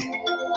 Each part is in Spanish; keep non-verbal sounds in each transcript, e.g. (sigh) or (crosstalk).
Música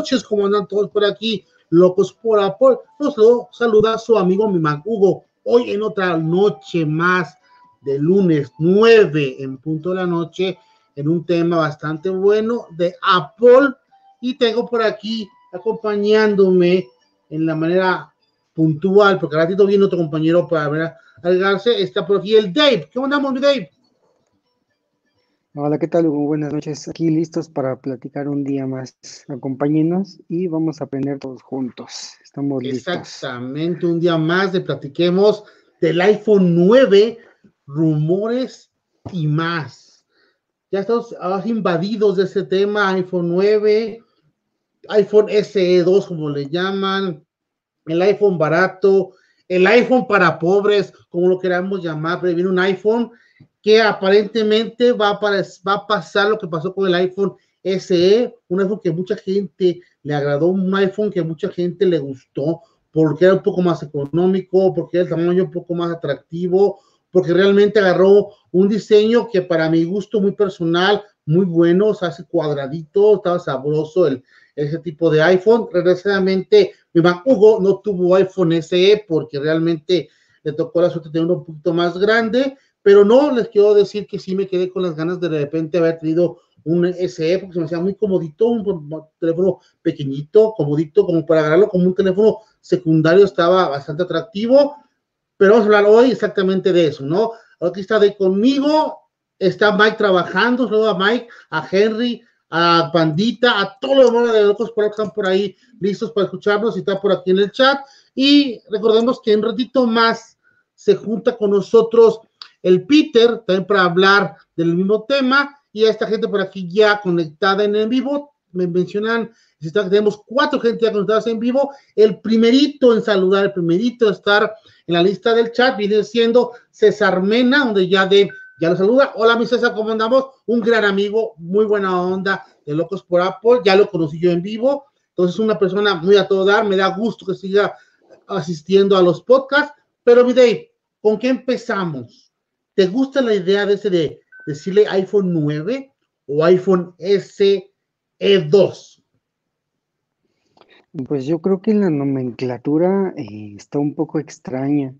noches, como andan todos por aquí, locos por Apple. Nos lo saluda su amigo mi man Hugo, hoy en otra noche más de lunes 9 en punto de la noche, en un tema bastante bueno de Apple. Y tengo por aquí acompañándome en la manera puntual, porque ratito viene otro compañero para ver algarse, está por aquí el Dave. ¿Cómo andamos, Dave? Hola, ¿qué tal? Buenas noches. Aquí listos para platicar un día más. Acompáñenos y vamos a aprender todos juntos. Estamos listos. Exactamente, un día más de platiquemos del iPhone 9, rumores y más. Ya estamos invadidos de ese tema, iPhone 9, iPhone SE 2, como le llaman, el iPhone barato, el iPhone para pobres, como lo queramos llamar, pero viene un iPhone que aparentemente va a, va a pasar lo que pasó con el iPhone SE, un iPhone que mucha gente le agradó, un iPhone que mucha gente le gustó, porque era un poco más económico, porque era el tamaño un poco más atractivo, porque realmente agarró un diseño que para mi gusto muy personal, muy bueno, o sea, hace cuadradito, estaba sabroso el, ese tipo de iPhone. Desgraciadamente, mi man no tuvo iPhone SE porque realmente le tocó la suerte de uno un poquito más grande, pero no les quiero decir que sí me quedé con las ganas de de repente haber tenido un SE, porque se me hacía muy comodito, un teléfono pequeñito, comodito, como para agarrarlo como un teléfono secundario, estaba bastante atractivo, pero vamos a hablar hoy exactamente de eso, ¿no? Aquí está de conmigo, está Mike trabajando, saludo a Mike, a Henry, a Pandita, a todos los demás de locos por que están por ahí listos para escucharnos y está por aquí en el chat. Y recordemos que en ratito más se junta con nosotros el Peter, también para hablar del mismo tema, y a esta gente por aquí ya conectada en vivo, me mencionan, tenemos cuatro gente ya conectadas en vivo, el primerito en saludar, el primerito en estar en la lista del chat viene siendo César Mena, donde ya de ya lo saluda. Hola, mi César, ¿cómo andamos? Un gran amigo, muy buena onda de Locos por Apple, ya lo conocí yo en vivo, entonces una persona muy a todo dar, me da gusto que siga asistiendo a los podcasts Pero mi ¿con qué empezamos? ¿Te gusta la idea de ese de decirle iPhone 9 o iPhone SE 2? Pues yo creo que la nomenclatura eh, está un poco extraña.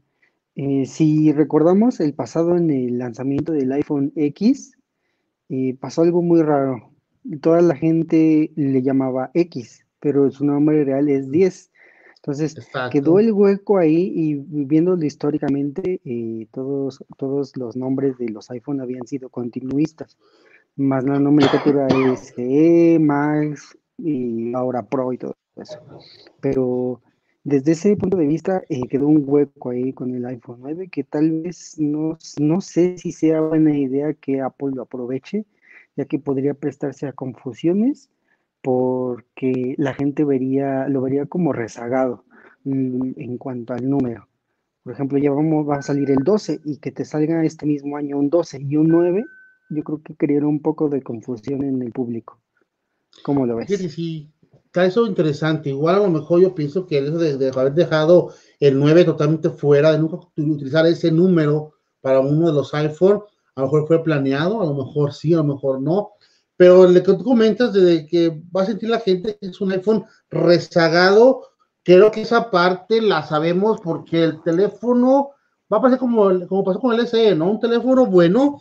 Eh, si recordamos el pasado en el lanzamiento del iPhone X, eh, pasó algo muy raro. Toda la gente le llamaba X, pero su nombre real es 10. Entonces quedó el hueco ahí y viéndolo históricamente, eh, todos, todos los nombres de los iPhone habían sido continuistas, más la nomenclatura SE, Max y ahora Pro y todo eso. Pero desde ese punto de vista eh, quedó un hueco ahí con el iPhone 9 que tal vez no, no sé si sea buena idea que Apple lo aproveche, ya que podría prestarse a confusiones porque la gente vería, lo vería como rezagado mm, en cuanto al número. Por ejemplo, ya vamos, va a salir el 12 y que te salga este mismo año un 12 y un 9, yo creo que crearía un poco de confusión en el público. ¿Cómo lo ves? Sí, sí, está eso interesante. Igual a lo mejor yo pienso que eso de, de haber dejado el 9 totalmente fuera, de nunca utilizar ese número para uno de los iPhone, a lo mejor fue planeado, a lo mejor sí, a lo mejor no, pero lo que tú comentas de que va a sentir la gente que es un iPhone rezagado, creo que esa parte la sabemos porque el teléfono va a pasar como, como pasó con el SE, ¿no? Un teléfono bueno,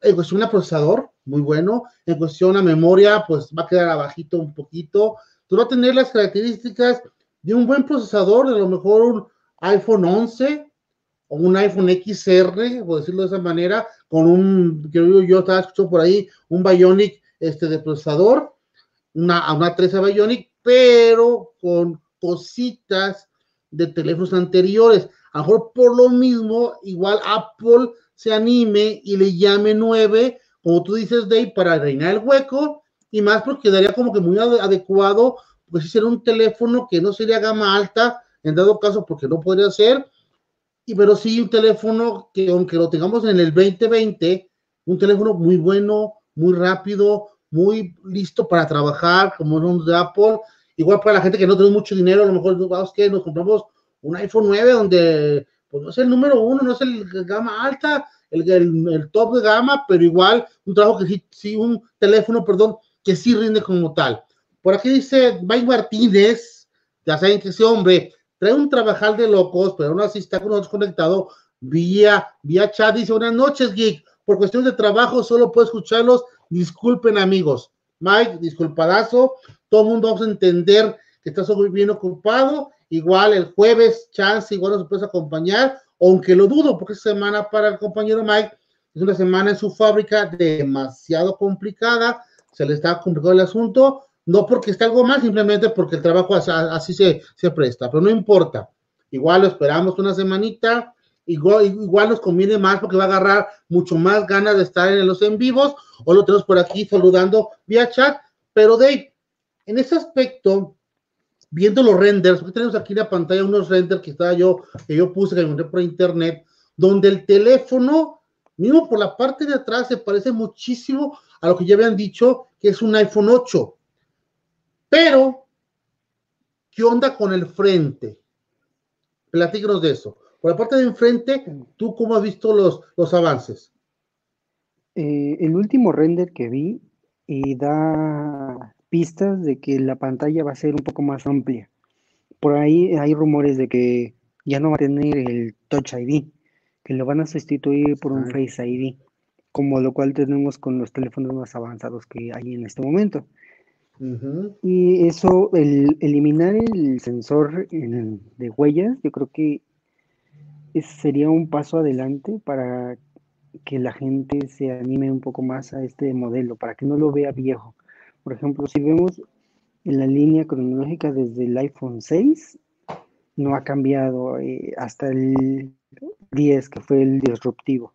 en cuestión de procesador, muy bueno, en cuestión de memoria, pues va a quedar abajito un poquito, tú va a tener las características de un buen procesador, de lo mejor un iPhone 11 o un iPhone XR, por decirlo de esa manera, con un, yo, yo estaba escuchando por ahí, un Bionic este, de procesador, una, una 13 Bionic, pero con cositas de teléfonos anteriores. A lo mejor por lo mismo, igual Apple se anime y le llame 9, como tú dices, Dave, para reinar el hueco, y más porque quedaría como que muy adecuado, pues si sería un teléfono que no sería gama alta, en dado caso, porque no podría ser, y pero sí un teléfono que aunque lo tengamos en el 2020, un teléfono muy bueno, muy rápido, muy listo para trabajar, como un de Apple. Igual para la gente que no tiene mucho dinero, a lo mejor vamos que nos compramos un iPhone 9 donde pues no es el número uno, no es el gama alta, el, el, top de gama, pero igual un trabajo que sí, sí, un teléfono, perdón, que sí rinde como tal. Por aquí dice Mike Martínez, ya saben que ese hombre trae un trabajar de locos, pero aún así está con nosotros conectado vía, vía chat. Dice, buenas noches, Geek. Por cuestión de trabajo, solo puedo escucharlos Disculpen, amigos. Mike, disculpadazo. Todo el mundo vamos a entender que estás bien ocupado. Igual el jueves, chance, igual nos puedes acompañar, aunque lo dudo, porque esta semana para el compañero Mike es una semana en su fábrica demasiado complicada. Se le está complicando el asunto, no porque esté algo mal, simplemente porque el trabajo así se, se presta, pero no importa. Igual lo esperamos una semanita igual, nos conviene más porque va a agarrar mucho más ganas de estar en los en vivos, o lo tenemos por aquí saludando vía chat, pero Dave, en ese aspecto, viendo los renders, tenemos aquí en la pantalla unos renders que estaba yo, que yo puse, que encontré por internet, donde el teléfono, mismo por la parte de atrás, se parece muchísimo a lo que ya habían dicho, que es un iPhone 8. Pero, ¿qué onda con el frente? Platícanos de eso. Por la parte de enfrente, ¿tú cómo has visto los, los avances? Eh, el último render que vi y da pistas de que la pantalla va a ser un poco más amplia. Por ahí hay rumores de que ya no va a tener el Touch ID, que lo van a sustituir por un Face ID, como lo cual tenemos con los teléfonos más avanzados que hay en este momento. Y eso, el eliminar el sensor de huellas, yo creo que sería un paso adelante para que la gente se anime un poco más a este modelo, para que no lo vea viejo. Por ejemplo, si vemos en la línea cronológica desde el iPhone 6, no ha cambiado eh, hasta el 10, que fue el disruptivo.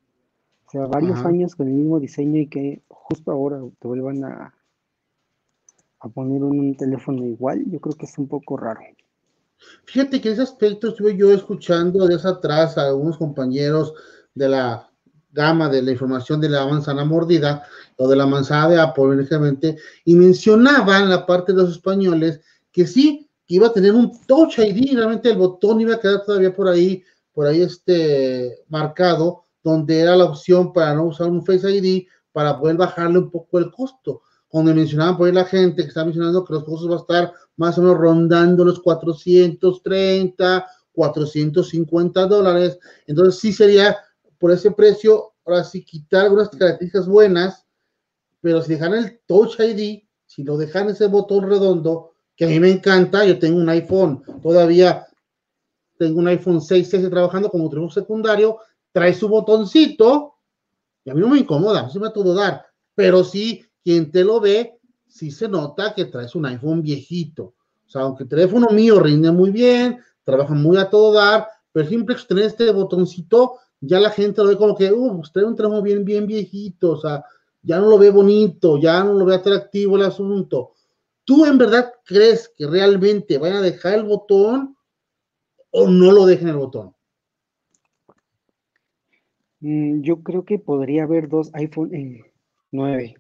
O sea, varios años con el mismo diseño y que justo ahora te vuelvan a, a poner un teléfono igual, yo creo que es un poco raro. Fíjate que ese aspecto estuve yo escuchando desde atrás a algunos compañeros de la gama de la información de la manzana mordida o de la manzana de Apple, y mencionaban la parte de los españoles que sí, que iba a tener un Touch ID, realmente el botón iba a quedar todavía por ahí por ahí este marcado, donde era la opción para no usar un Face ID para poder bajarle un poco el costo. Donde mencionaban por ahí la gente que está mencionando que los costos va a estar más o menos rondando los 430, 450 dólares. Entonces sí sería por ese precio, ahora sí quitar algunas características buenas, pero si dejan el Touch ID, si lo dejan ese botón redondo, que a mí me encanta, yo tengo un iPhone, todavía tengo un iPhone 6S trabajando como teléfono secundario, trae su botoncito, y a mí no me incomoda, no se me va a todo dar, pero sí, quien te lo ve, sí se nota que traes un iPhone viejito. O sea, aunque el teléfono mío rinde muy bien, trabaja muy a todo dar, pero siempre que tener este botoncito, ya la gente lo ve como que, uh, pues trae un teléfono bien, bien viejito, o sea, ya no lo ve bonito, ya no lo ve atractivo el asunto. ¿Tú en verdad crees que realmente van a dejar el botón o no lo dejen el botón? Mm, yo creo que podría haber dos iPhone 9.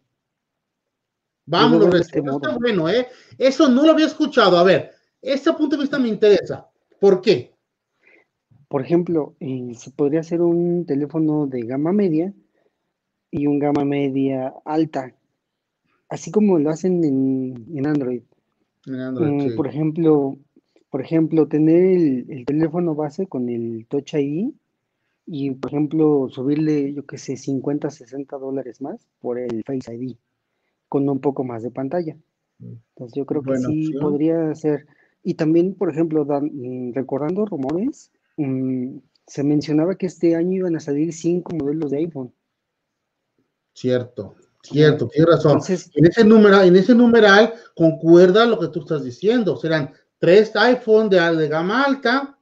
Vámonos, este está bueno, ¿eh? Eso no lo había escuchado. A ver, ese punto de vista me interesa. ¿Por qué? Por ejemplo, eh, se podría hacer un teléfono de gama media y un gama media alta, así como lo hacen en, Android. Mm, por ejemplo, por ejemplo, tener el, teléfono base con el Touch ID y, por ejemplo, subirle, yo qué sé, 50, 60 dólares más por el Face ID con un poco más de pantalla. Mm. Entonces yo creo que sí podría ser. Y también, por ejemplo, mm, recordando rumores, se mencionaba que este año iban a salir cinco modelos de iPhone. Cierto, cierto, tienes razón. en, ese número, en ese numeral concuerda lo que tú estás diciendo. Serán tres iPhone de, de gama alta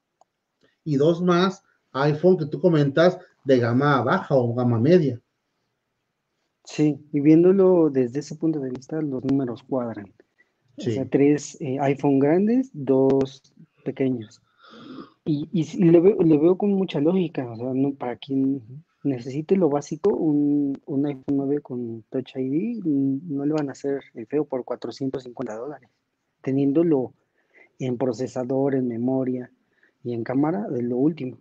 y dos más iPhone que tú comentas de gama baja o gama media. Sí, y viéndolo desde ese punto de vista, los números cuadran. O sea, tres eh, iPhone grandes, dos pequeños. Y, y, le, veo, le, veo, con mucha lógica, o sea, no, para quien necesite lo básico, un, un, iPhone 9 con Touch ID, no le van a hacer el feo por 450 dólares, teniéndolo en procesador, en memoria y en cámara de lo último.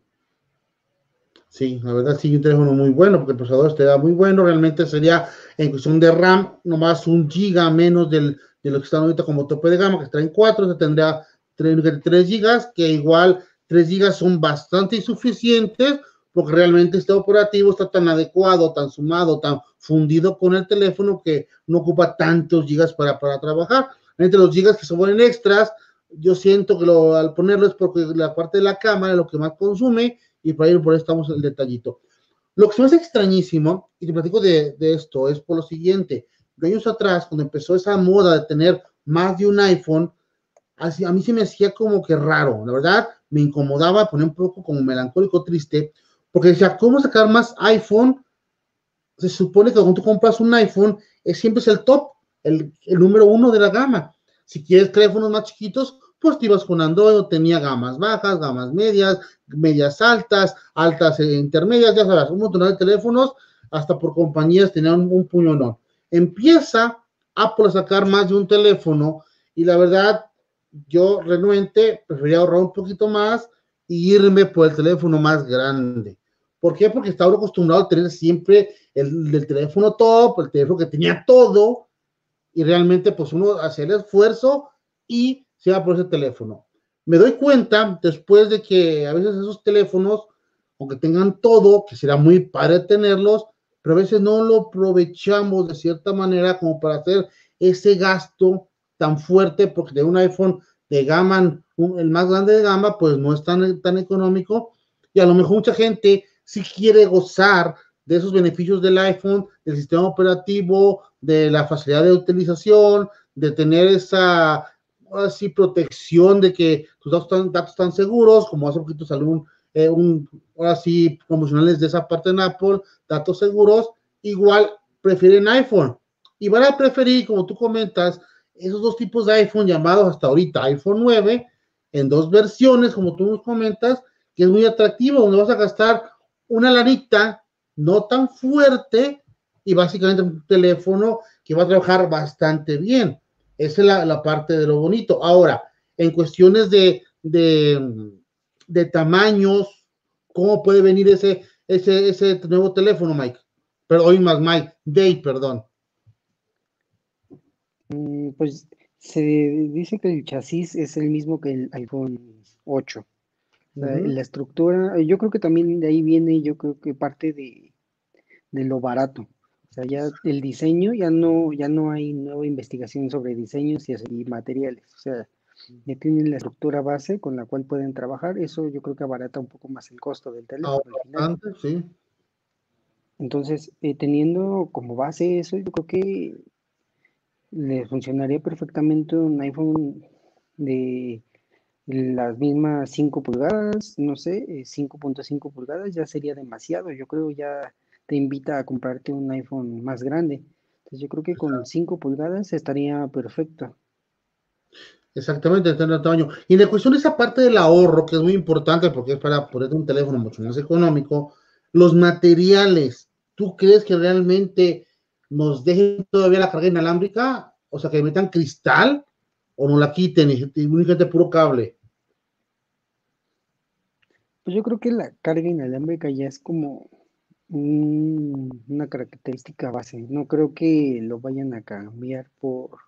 Sí, la verdad sí, un teléfono muy bueno, porque el procesador está muy bueno, realmente sería en cuestión de RAM, nomás un giga menos del, de lo que están ahorita como tope de gama, que está en 4, se tendría 3, 3 gigas, que igual 3 gigas son bastante insuficientes porque realmente este operativo está tan adecuado, tan sumado, tan fundido con el teléfono que no ocupa tantos gigas para, para trabajar. Entre los gigas que se ponen extras, yo siento que lo, al ponerlo es porque la parte de la cámara es lo que más consume y por ahí por ahí estamos el detallito. Lo que se me hace extrañísimo, y te platico de, de esto, es por lo siguiente. Años atrás, cuando empezó esa moda de tener más de un iPhone, así, a mí se me hacía como que raro, la verdad, me incomodaba, poner un poco como melancólico, triste, porque decía, ¿cómo sacar más iPhone? Se supone que cuando tú compras un iPhone, es, siempre es el top, el, el número uno de la gama. Si quieres teléfonos más chiquitos, pues te ibas con Android, tenía gamas bajas, gamas medias, medias altas, altas e intermedias, ya sabes, un montón de teléfonos, hasta por compañías tenían un, un puño no. Empieza Apple a sacar más de un teléfono y la verdad, yo renuente, prefería ahorrar un poquito más y irme por el teléfono más grande. ¿Por qué? Porque estaba acostumbrado a tener siempre el, el, teléfono top, el teléfono que tenía todo, y realmente pues uno hacía el esfuerzo y se va por ese teléfono. Me doy cuenta después de que a veces esos teléfonos, aunque tengan todo, que será muy padre tenerlos, pero a veces no lo aprovechamos de cierta manera como para hacer ese gasto tan fuerte, porque de un iPhone de gama, el más grande de gama, pues no es tan, tan económico, y a lo mejor mucha gente si quiere gozar de esos beneficios del iPhone, del sistema operativo, de la facilidad de utilización, de tener esa así protección de que tus datos están, datos están seguros, como hace poquito salió un, eh, un ahora sí promocionales de esa parte en Apple, datos seguros, igual prefieren iPhone. Y van a preferir, como tú comentas, esos dos tipos de iPhone llamados hasta ahorita iPhone 9, en dos versiones, como tú nos comentas, que es muy atractivo, donde vas a gastar una lanita no tan fuerte y básicamente un teléfono que va a trabajar bastante bien. Esa es la, la parte de lo bonito. Ahora, en cuestiones de, de, de tamaños ¿Cómo puede venir ese, ese, ese nuevo teléfono, Mike? Pero hoy más Mike, Dave, perdón. Mm, pues se dice que el chasis es el mismo que el iPhone 8. La estructura, yo creo que también de ahí viene, yo creo que parte de, de lo barato. O sea, ya el diseño, ya no, ya no hay nueva investigación sobre diseños y, y materiales. O sea, ya tienen la estructura base con la cual pueden trabajar. Eso yo creo que abarata un poco más el costo del teléfono. sí. Entonces, eh, teniendo como base eso, yo creo que le funcionaría perfectamente un iPhone de las mismas 5 pulgadas, no sé, 5.5 eh, pulgadas ya sería demasiado. Yo creo ya te invita a comprarte un iPhone más grande. Entonces yo creo que con 5 pulgadas estaría perfecto. Exactamente, tener tamaño. Y la cuestión de esa parte del ahorro, que es muy importante porque es para poner un teléfono mucho más económico, los materiales, ¿tú crees que realmente nos dejen todavía la carga inalámbrica? O sea, que metan cristal o no la quiten y, y únicamente puro cable. Pues yo creo que la carga inalámbrica ya es como una característica base. No creo que lo vayan a cambiar por,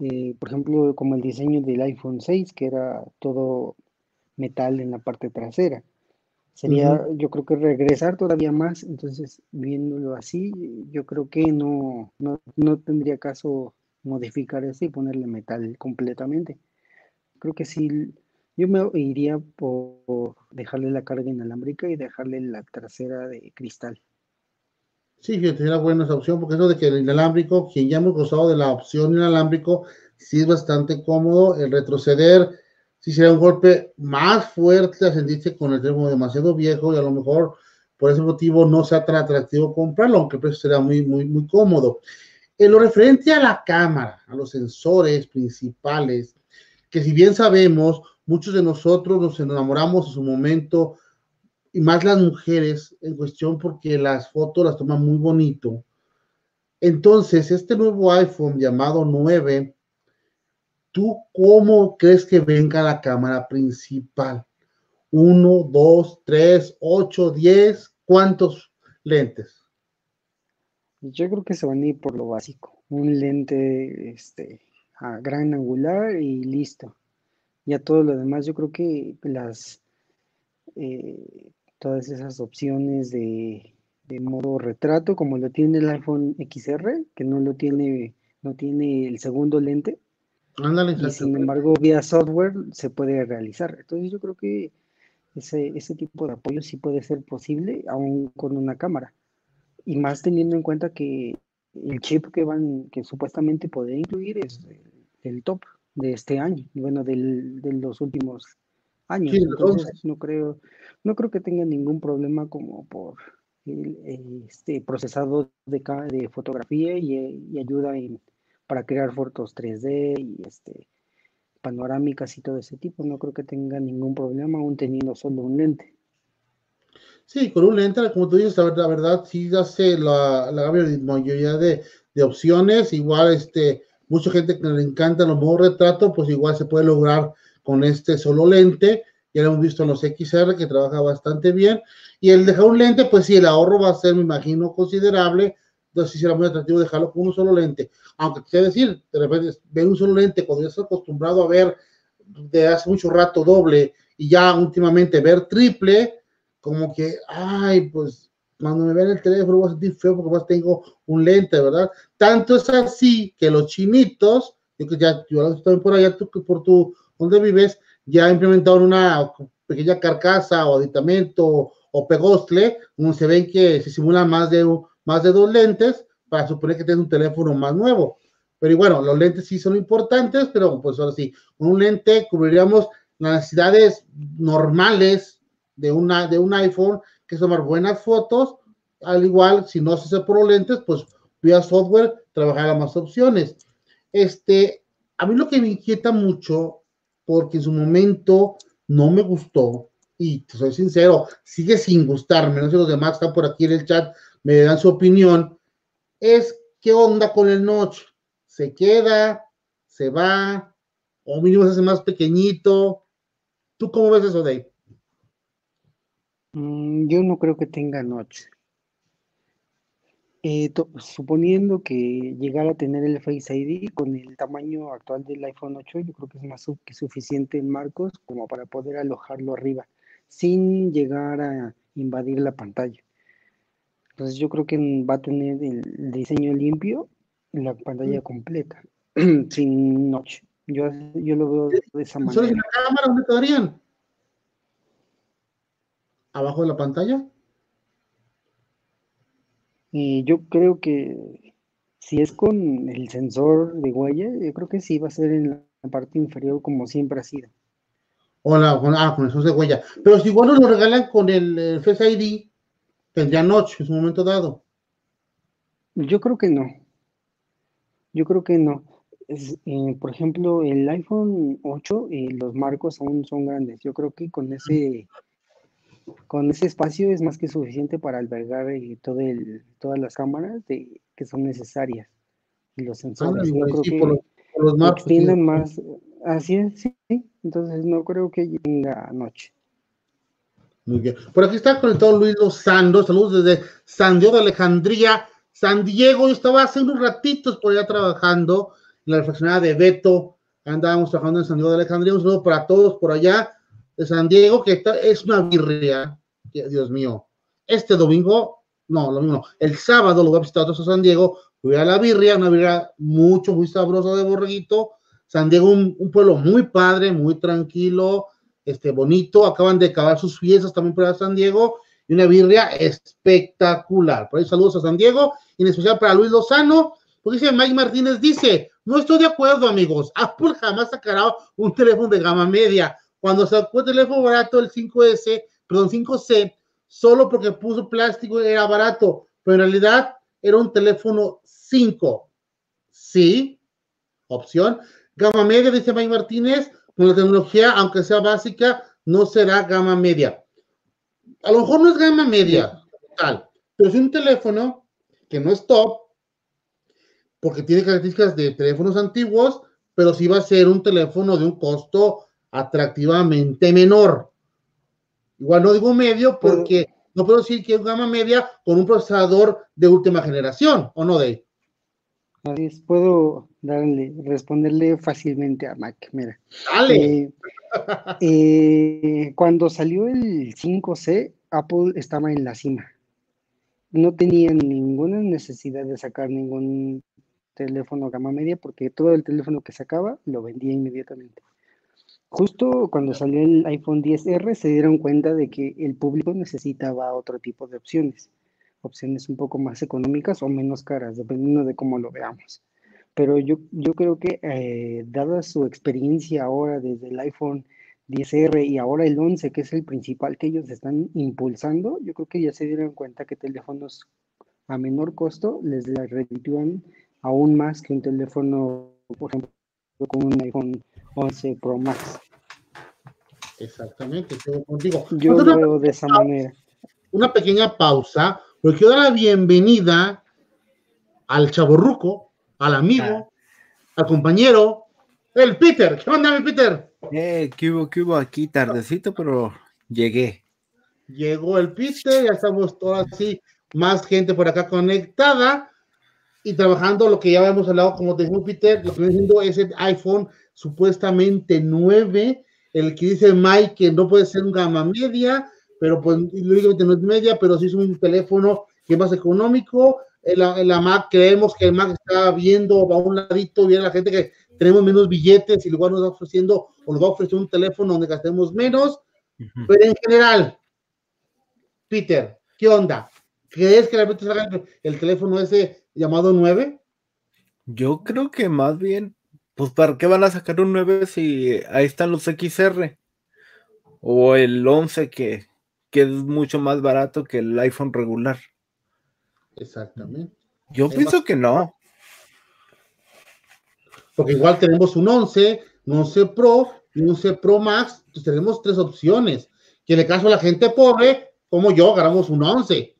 eh, por ejemplo, como el diseño del iPhone 6, que era todo metal en la parte trasera. Sería, yo creo que regresar todavía más, entonces viéndolo así, yo creo que no, no, no tendría caso modificar eso y ponerle metal completamente. Creo que sí, yo me iría por dejarle la carga inalámbrica y dejarle la trasera de cristal. Sí, que sería buena esa opción, porque eso de que el inalámbrico, quien ya hemos gozado de la opción inalámbrico, sí es bastante cómodo. El retroceder, sí sería un golpe más fuerte a sentirse con el teléfono demasiado viejo y a lo mejor por ese motivo no sea tan atractivo comprarlo, aunque el precio sería muy, muy, muy cómodo. En lo referente a la cámara, a los sensores principales, que si bien sabemos, muchos de nosotros nos enamoramos en su momento, y más las mujeres en cuestión porque las fotos las toman muy bonito. Entonces, este nuevo iPhone llamado 9, ¿tú cómo crees que venga la cámara principal? ¿Uno, dos, tres, ocho, diez? ¿Cuántos lentes? Yo creo que se van a ir por lo básico. Un lente este, a gran angular y listo ya todo lo demás, yo creo que las eh, todas esas opciones de, modo retrato, como lo tiene el iPhone XR, que no lo tiene, no tiene el segundo lente. y sin embargo, vía software se puede realizar. Entonces yo creo que ese, ese tipo de apoyo sí puede ser posible, aún con una cámara. Y más teniendo en cuenta que el chip que van, que supuestamente puede incluir es el top de este año, bueno, del, de los últimos años. Entonces, no creo, no creo que tenga ningún problema como por el, este procesado de, de fotografía y, ayuda para crear fotos 3D y este panorámicas y todo ese tipo. No creo que tenga ningún problema aún teniendo solo un lente. Sí, con un lente, como tú dices, la verdad, sí hace la, la mayoría de, de opciones. Igual, este, mucha gente que le encanta los modos retrato, pues igual se puede lograr con este solo lente. Ya lo hemos visto en los XR que trabaja bastante bien. Y el dejar un lente, pues sí, el ahorro va a ser, me imagino, considerable. Entonces sí será muy atractivo dejarlo con un solo lente. Aunque te decir, de repente ver un solo lente cuando ya estás acostumbrado a ver de hace mucho rato doble y ya últimamente ver triple, como que, ay, pues cuando me vean el teléfono voy a sentir feo porque más tengo un lente, ¿verdad? Tanto es así que los chinitos, yo que ya, yo estoy por allá, tú por tu, donde vives, ya implementaron una pequeña carcasa o aditamento o, pegostle, donde se ven que se simulan más de, más de dos lentes para suponer que tienes un teléfono más nuevo. Pero bueno, los lentes sí son importantes, pero pues ahora sí, con un lente cubriríamos las necesidades normales de, una, de un iPhone que tomar buenas fotos, al igual, si no se hace por lentes, pues vía software trabajar a más opciones. Este, a mí lo que me inquieta mucho, porque en su momento no me gustó, y te soy sincero, sigue sin gustarme, no sé si los demás están por aquí en el chat, me dan su opinión, es qué onda con el notch, se queda, se va, o mínimo se hace más pequeñito. ¿Tú cómo ves eso, Dave? Mm, yo no creo que tenga notch. Eh, suponiendo que llegara a tener el Face ID con el tamaño actual del iPhone 8, yo creo que es más que suficiente en marcos como para poder alojarlo arriba, sin llegar a invadir la pantalla. Entonces yo creo que va a tener el diseño limpio en la pantalla completa, (clears throat) sin notch. Yo, yo lo veo de esa manera. la cámara dónde quedarían? ¿Abajo de la pantalla? Y yo creo que si es con el sensor de huella, yo creo que sí va a ser en la parte inferior como siempre ha sido. Hola, con, ah, con el sensor de huella. Pero si igual nos lo regalan con el, Face ID, tendría notch en su momento dado. Yo creo que no. Yo creo que no. Eh, por ejemplo, el iPhone 8, y los marcos aún son grandes. Yo creo que con ese con ese espacio es más que suficiente para albergar eh, todo el, todas las cámaras de, que son necesarias y los sensores. no creo que los, extiendan más. Así es, sí. Entonces no creo que tenga noche. Muy bien. Por aquí está conectado Luis Lozando. Saludos desde San Diego de Alejandría, San Diego. Yo estaba hace unos ratitos por allá trabajando en la reflexionada de Beto. Andábamos trabajando en San Diego de Alejandría. Un saludo para todos por allá de San Diego, que es una birria, Dios mío. Este domingo, no, lo mismo, el sábado lo voy a visitar a San Diego, voy a la birria, una birria mucho, muy sabrosa de borreguito. San Diego, un, pueblo muy padre, muy tranquilo, este, bonito. Acaban de acabar sus fiestas también para San Diego y una birria espectacular. Por ahí saludos a San Diego y en especial para Luis Lozano, porque dice Mike Martínez, dice, no estoy de acuerdo amigos, Apple jamás sacará un teléfono de gama media cuando sacó el teléfono barato, el 5S, perdón, 5C, solo porque puso plástico era barato, pero en realidad era un teléfono 5. Sí, opción. Gama media, dice Mike Martínez, con la tecnología, aunque sea básica, no será gama media. A lo mejor no es gama media, tal, pero es un teléfono que no es top, porque tiene características de teléfonos antiguos, pero sí va a ser un teléfono de un costo atractivamente menor. Igual no digo medio porque no puedo decir que es gama media con un procesador de última generación, ¿o no, Dave? Puedo darle, responderle fácilmente a Mac. Mira. Dale. Eh, eh, cuando salió el 5C, Apple estaba en la cima. No tenía ninguna necesidad de sacar ningún teléfono gama media porque todo el teléfono que sacaba lo vendía inmediatamente. Justo cuando salió el iPhone 10R se dieron cuenta de que el público necesitaba otro tipo de opciones, opciones un poco más económicas o menos caras, dependiendo de cómo lo veamos. Pero yo, yo creo que eh, dada su experiencia ahora desde el iPhone 10R y ahora el 11, que es el principal que ellos están impulsando, yo creo que ya se dieron cuenta que teléfonos a menor costo les reditúan aún más que un teléfono, por ejemplo, con un iPhone 11 Pro Max. Exactamente, yo contigo. Yo lo veo de esa manera. Una pequeña pausa, porque quiero dar la bienvenida al chaborruco, al amigo, ah. al compañero, el Peter. ¿Qué onda, mi Peter? Eh, ¿qué hubo, qué hubo aquí? Tardecito, pero llegué. Llegó el Peter, ya estamos todas así, más gente por acá conectada y trabajando lo que ya habíamos hablado, como te dijo Peter, lo que viene siendo es el iPhone supuestamente 9, el que dice Mike que no puede ser un gama media, pero pues lógicamente no es media, pero sí es un teléfono que es más económico. En la, Mac creemos que el Mac está viendo a un ladito, viene la gente que tenemos menos billetes y luego nos va ofreciendo o nos va a ofrecer un teléfono donde gastemos menos. Pero en general, Peter, ¿qué onda? ¿Crees que realmente salga el teléfono ese llamado 9? Yo creo que más bien pues ¿para qué van a sacar un 9 si ahí están los XR? O el 11 que, es mucho más barato que el iPhone regular. Exactamente. Yo pienso que no. Porque igual tenemos un 11, un 11 Pro y un 11 Pro Max, pues tenemos tres opciones. Que en el caso de la gente pobre, como yo, agarramos un 11.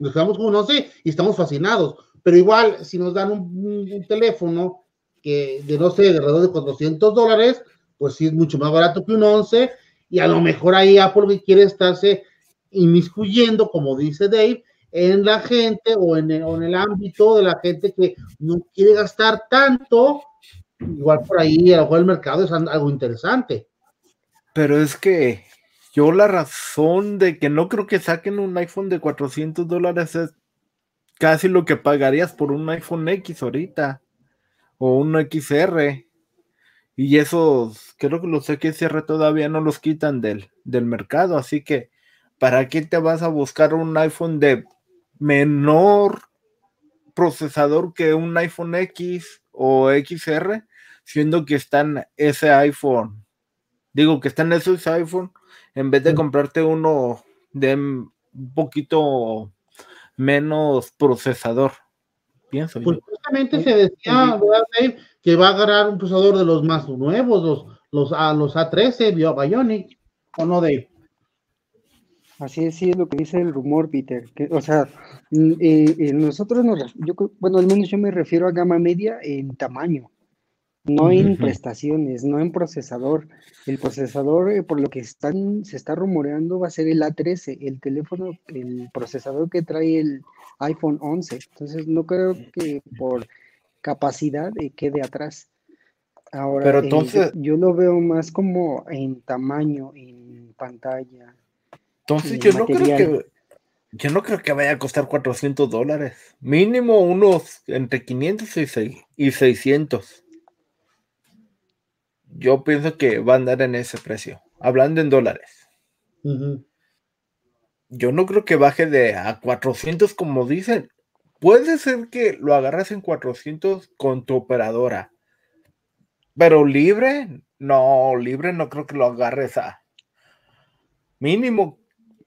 Nos quedamos con un 11 y estamos fascinados. Pero igual, si nos dan un teléfono que de no sé, de alrededor de 400 dólares, pues sí es mucho más barato que un 11 y a lo mejor ahí Apple quiere estarse inmiscuyendo, como dice Dave, en la gente o en el, o en el ámbito de la gente que no quiere gastar tanto. Igual por ahí, a lo mejor el mercado es algo interesante. Pero es que yo la razón de que no creo que saquen un iPhone de 400 dólares es casi lo que pagarías por un iPhone X ahorita o un XR. Y esos, creo que los XR todavía no los quitan del, del mercado, así que ¿para qué te vas a buscar un iPhone de menor procesador que un iPhone X o XR, siendo que están ese iPhone? Digo que están esos iPhone en vez de comprarte uno de un poquito menos procesador. Pienso. Pues justamente se decía que va a agarrar un procesador de los más nuevos, los, los, A, los A13 Bionic, ¿o no, Dave? Así es, sí es lo que dice el rumor, Peter. Que, o sea, eh, eh, nosotros nos, yo, bueno, al menos yo me refiero a gama media en tamaño no en prestaciones, no en procesador. El procesador, eh, por lo que están, se está rumoreando, va a ser el A13, el teléfono, el procesador que trae el iPhone 11. Entonces, no creo que por capacidad eh, quede atrás. Ahora, Pero eh, entonces, yo, lo veo más como en tamaño, en pantalla. Entonces, yo no creo que. Yo no creo que vaya a costar 400 dólares. Mínimo unos entre 500 y 600 yo pienso que va a andar en ese precio, hablando en dólares. Yo no creo que baje de a 400 como dicen. Puede ser que lo agarres en 400 con tu operadora. Pero libre, no, libre no creo que lo agarres a mínimo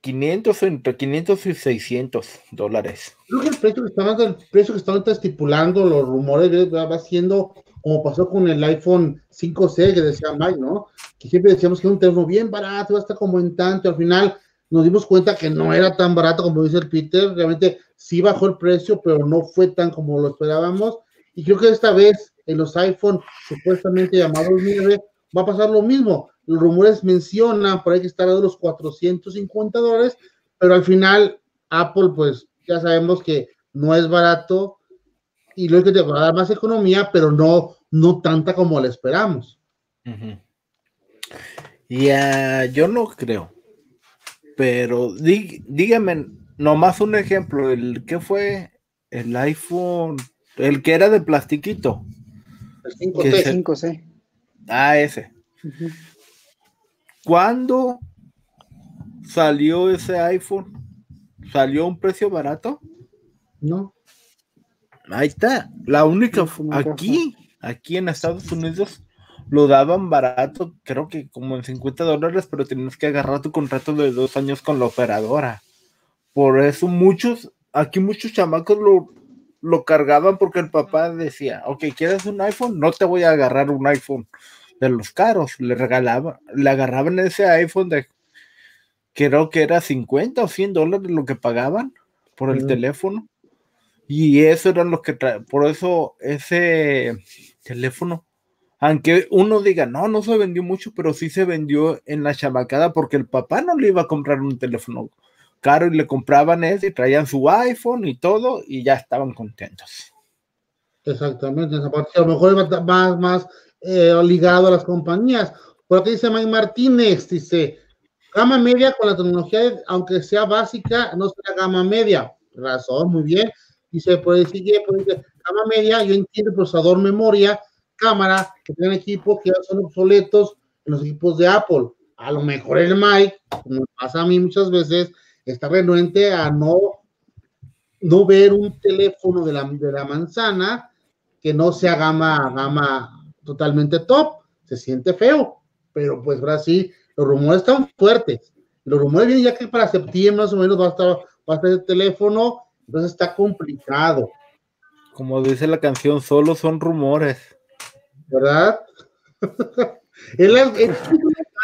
500 entre 500 y 600 dólares. Creo que el precio que están, el precio que están estipulando los rumores va siendo como pasó con el iPhone 5C que decía Mike, ¿no? Que siempre decíamos que era un teléfono bien barato, hasta como en tanto, al final nos dimos cuenta que no era tan barato como dice el Peter, realmente sí bajó el precio, pero no fue tan como lo esperábamos, y creo que esta vez en los iPhone supuestamente llamados 9 va a pasar lo mismo, los rumores mencionan por ahí que estará de los 450 dólares, pero al final Apple pues ya sabemos que no es barato, y luego que te va a dar más economía, pero no, no tanta como la esperamos. Ya, yo no creo. Pero dígame nomás un ejemplo, el que fue el iPhone, el que era de plastiquito. El 5C. 5C. Ah, ese. ¿Cuándo salió ese iPhone? ¿Salió a un precio barato? No. Ahí está. La única aquí, aquí en Estados Unidos lo daban barato, creo que como en 50 dólares, pero tenías que agarrar tu contrato de dos años con la operadora. Por eso muchos, aquí muchos chamacos lo, lo cargaban porque el papá decía, ok, ¿quieres un iPhone? No te voy a agarrar un iPhone de los caros. Le regalaban, le agarraban ese iPhone de, creo que era 50 o 100 dólares lo que pagaban por el teléfono y eso eran los que trae, por eso ese teléfono, aunque uno diga, no, no se vendió mucho, pero sí se vendió en la chamacada porque el papá no le iba a comprar un teléfono caro y le compraban ese y traían su iPhone y todo y ya estaban contentos. Exactamente, esa parte a lo mejor es más, más eh, ligado a las compañías. Por aquí dice Mike Martínez, dice, gama media con la tecnología, aunque sea básica, no será gama media. Razón, muy bien puede decir, puede decir, gama media, yo entiendo procesador, memoria, cámara, que tienen equipos que ya son obsoletos en los equipos de Apple. A lo mejor el Mike, como pasa a mí muchas veces, está renuente a no, no ver un teléfono de la, de la manzana que no sea gama, gama totalmente top. Se siente feo, pero pues ahora sí, los rumores están fuertes. Los rumores vienen ya que para septiembre más o menos va a estar, va a estar el teléfono entonces está complicado. Como dice la canción, solo son rumores. ¿Verdad? (laughs) es las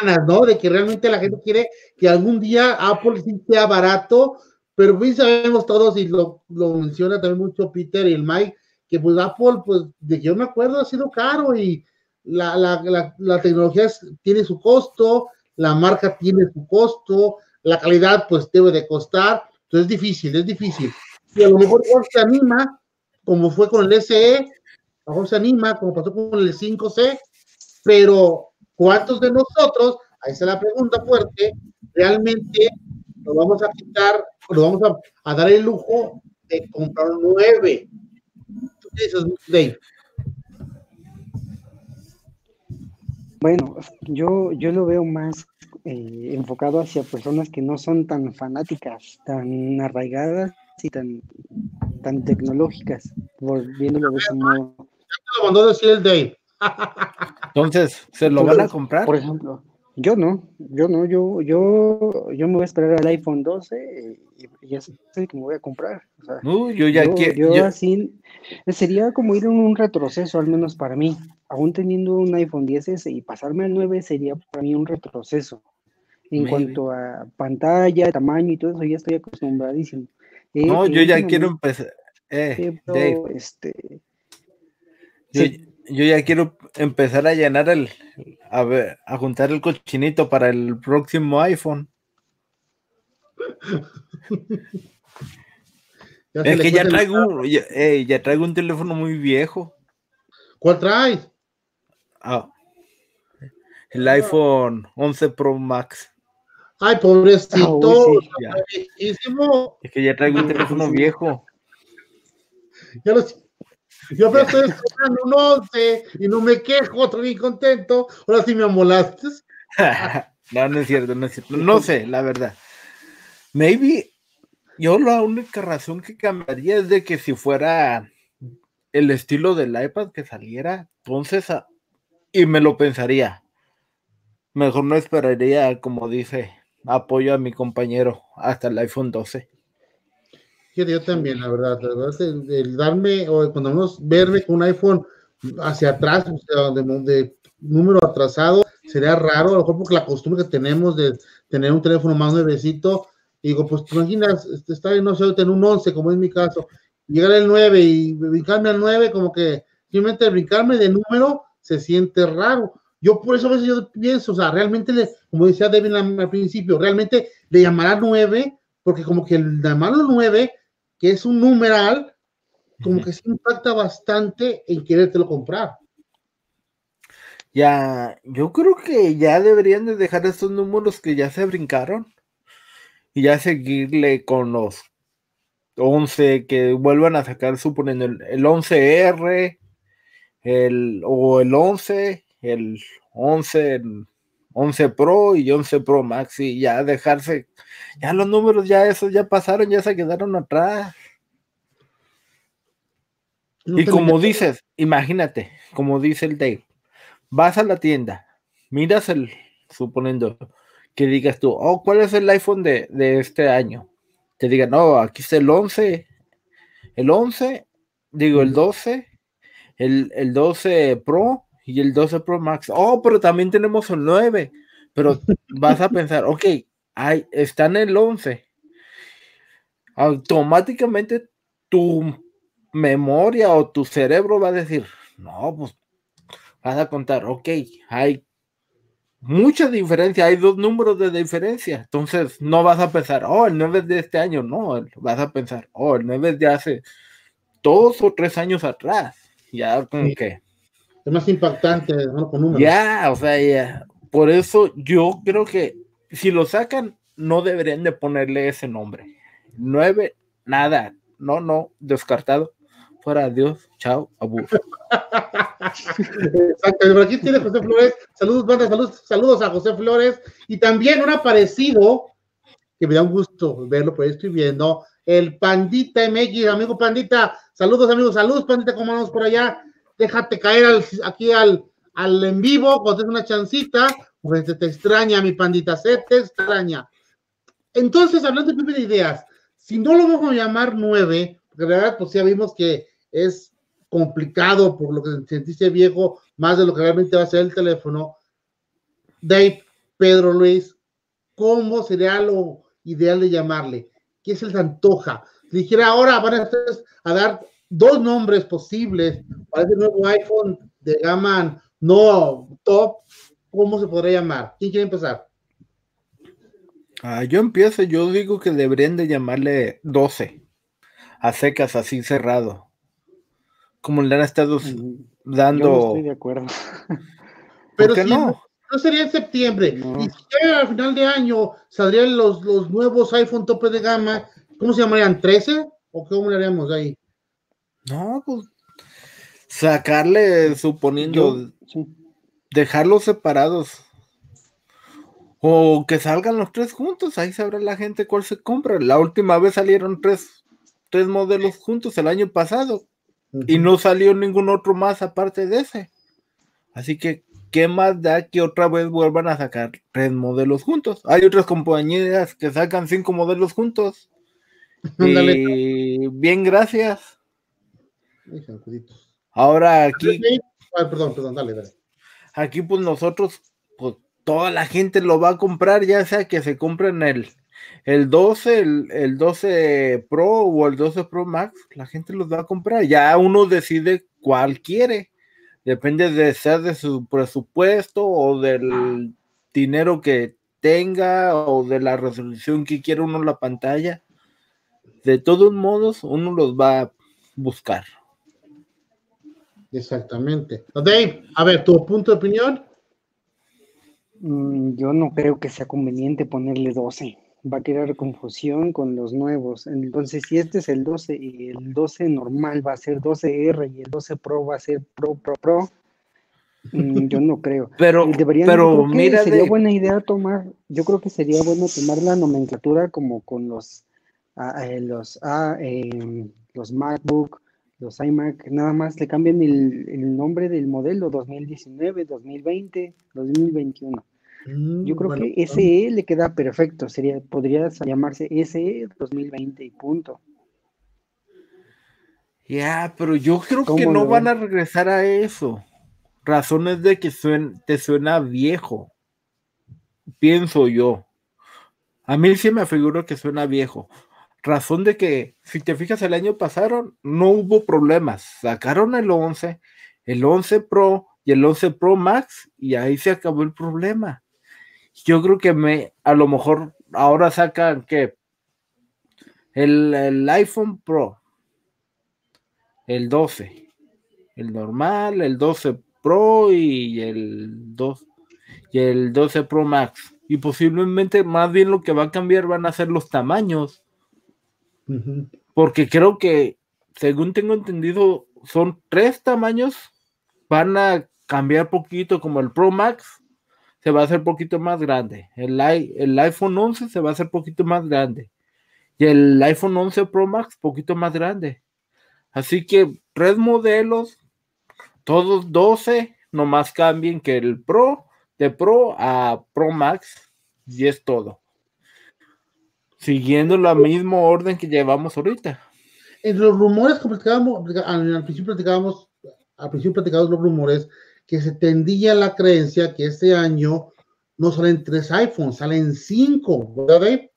ganas, ¿no? De que realmente la gente quiere que algún día Apple sea barato, pero bien sabemos todos, y lo, menciona también mucho Peter y el Mike, que pues Apple, pues de que yo me acuerdo, ha sido caro y la, tecnología tiene su costo, la marca tiene su costo, la calidad pues debe de costar, entonces es difícil, es difícil. Y a lo mejor se anima, como fue con el SE, mejor se anima, como pasó con el 5C, pero ¿cuántos de nosotros, ahí está la pregunta fuerte, realmente nos vamos a quitar, nos vamos a, a dar el lujo de comprar nueve? ¿Tú qué dices, Dave? Bueno, yo, yo lo veo más eh, enfocado hacia personas que no son tan fanáticas, tan arraigadas y tan, tan tecnológicas, volviéndolo de ese modo. Ya te lo mandó decir el Dave. Entonces, ¿se lo van a comprar? Por ejemplo, yo no, yo no, yo, yo, yo me voy a esperar al iPhone 12 y, ya sé que me voy a comprar. yo ya quiero. Yo, así sería como ir en un retroceso, al menos para mí. Aún teniendo un iPhone 10S y pasarme al 9 sería para mí un retroceso. En cuanto a pantalla, tamaño y todo eso, ya estoy acostumbradísimo. Eh, no, yo ya quiero empezar. Eh, este, yo ya quiero empezar a llenar el, a ver, a juntar el cochinito para el próximo iPhone. (laughs) es que ya traigo, un, ya, traigo un teléfono muy viejo. ¿Cuál traes? Ah, el iPhone 11 Pro Max. Ay, pobrecito. es que ya traigo un (laughs) teléfono viejo. Ya lo yo apenas estoy estrenando un 11 y no me quejo, estoy bien contento. Ahora sí me amolaste. (laughs) no, no es cierto, no es cierto. No sé, la verdad. Maybe yo la única razón que cambiaría es de que si fuera el estilo del iPad que saliera, entonces, y me lo pensaría. Mejor no esperaría, como dice, apoyo a mi compañero hasta el iPhone 12 yo también, la verdad, la verdad, el, darme, o cuando vamos verme con un iPhone hacia atrás, sea, de, número atrasado, sería raro, a lo mejor porque la costumbre que tenemos de tener un teléfono más nuevecito, digo, pues te imaginas, este, está bien, no sé, tener un 11, como es mi caso, llegar al 9 y brincarme al 9, como que simplemente brincarme de número se siente raro. Yo por eso a veces yo pienso, o sea, realmente, le, como decía Devin al principio, realmente le llamará 9, porque como que el llamarlo 9 que es un numeral, como que se impacta bastante en querértelo comprar. Ya, yo creo que ya deberían de dejar estos números que ya se brincaron y ya seguirle con los 11 que vuelvan a sacar, suponiendo el, 11R, el, o el 11, el 11, 11 Pro y 11 Pro Max y ya dejarse ya los números, ya esos ya pasaron, ya se quedaron atrás. y como dices, imagínate, como dice el Dave, vas a la tienda, miras el, suponiendo que digas tú, oh, ¿cuál es el iPhone de, este año? Te digan, no, aquí está el 11, el 11, digo el 12, el, el 12 Pro y el 12 Pro Max. Oh, pero también tenemos el 9. Pero (laughs) vas a pensar, ok, está en el 11. Automáticamente tu memoria o tu cerebro va a decir, no, pues vas a contar, ok, hay mucha diferencia, hay dos números de diferencia. Entonces no vas a pensar, oh, el 9 es de este año, no, vas a pensar, oh, el 9 es de hace dos o tres años atrás. Ya como que... Es más impactante, Con números. Ya, o sea, ya. Por eso yo creo que si lo sacan, no deberían de ponerle ese nombre. Nueve, nada, no, no, descartado. Fuera, Dios, chao, abu. Exacto, aquí tiene José Flores. Saludos, banda, saludos, saludos a José Flores. Y también un aparecido, que me da un gusto verlo por ahí escribiendo, el Pandita MX, amigo Pandita. Saludos, amigos, saludos, Pandita, ¿cómo vamos por allá? Déjate caer aquí al, al en vivo, cuando una chancita pues te extraña, mi pandita, se te extraña. Entonces, hablando de ideas, si no lo vamos a llamar nueve, porque de verdad, pues ya vimos que es complicado por lo que sentiste viejo, más de lo que realmente va a ser el teléfono. Dave, Pedro Luis, ¿cómo sería lo ideal de llamarle? ¿Qué se les antoja? Si dijera ahora van a, a dar dos nombres posibles para ese nuevo iPhone de gama no top, ¿cómo se podría llamar? ¿Quién quiere empezar? Ah, yo empiezo, yo digo que deberían de llamarle 12, a secas, así cerrado. Como le han estado dando. Yo no estoy de acuerdo. (laughs) Pero si no? no sería en septiembre. Y si al final de año saldrían los, los nuevos iPhone tope de gama, ¿cómo se llamarían? ¿13? ¿O cómo le haríamos ahí? No, pues sacarle, suponiendo, dejarlos separados. O que salgan los tres juntos, ahí sabrá la gente cuál se compra. La última vez salieron tres, tres modelos juntos el año pasado y no salió ningún otro más aparte de ese. Así que, ¿qué más da que otra vez vuelvan a sacar tres modelos juntos? Hay otras compañías que sacan cinco modelos juntos. (laughs) y bien, gracias. Ahora aquí. perdón, perdón, dale, dale. Aquí, pues nosotros, pues toda la gente lo va a comprar, ya sea que se compren el, el 12, el, 12 Pro o el 12 Pro Max, la gente los va a comprar. Ya uno decide cuál quiere. Depende de ser de su presupuesto o del dinero que tenga o de la resolución que quiera uno en la pantalla. De todos modos, uno los va a buscar. Exactamente. Dave, a ver, tu punto de opinión. Mm, yo no creo que sea conveniente ponerle 12. Va a crear confusión con los nuevos. Entonces, si este es el 12 y el 12 normal va a ser 12R y el 12 Pro va a ser Pro, Pro, Pro, mm, yo no (laughs) creo. Pero, pero mira, sería buena idea tomar, yo creo que sería bueno tomar la nomenclatura como con los, ah, eh, los, ah, em, los MacBook, los iMac, nada más le cambian el, nombre del modelo 2019, 2020, 2021. Yo creo que SE le queda perfecto, sería, podría llamarse SE 2020 y punto. Ya, pero yo creo que no van a regresar a eso. Razones de que te suena viejo. Pienso yo. A mí sí me figuro que suena viejo. Razón de que, si te fijas, el año pasado no hubo problemas. Sacaron el 11, el 11 Pro y el 11 Pro Max y ahí se acabó el problema. Yo creo que me, a lo mejor ahora sacan que el, iPhone Pro, el 12, el normal, el 12 Pro y el 2 y el 12 Pro Max. Y posiblemente más bien lo que va a cambiar van a ser los tamaños porque creo que, según tengo entendido, son tres tamaños. Van a cambiar poquito, como el Pro Max se va a hacer poquito más grande. El, el iPhone 11 se va a hacer poquito más grande. Y el iPhone 11 Pro Max poquito más grande. Así que tres modelos, todos 12, nomás cambien que el Pro, de Pro a Pro Max, y es todo siguiendo la misma orden que llevamos ahorita. En los rumores que platicábamos, al principio platicábamos, al principio platicábamos los rumores que se tendía la creencia que este año no salen tres iPhones, salen cinco, ¿verdad, Dave?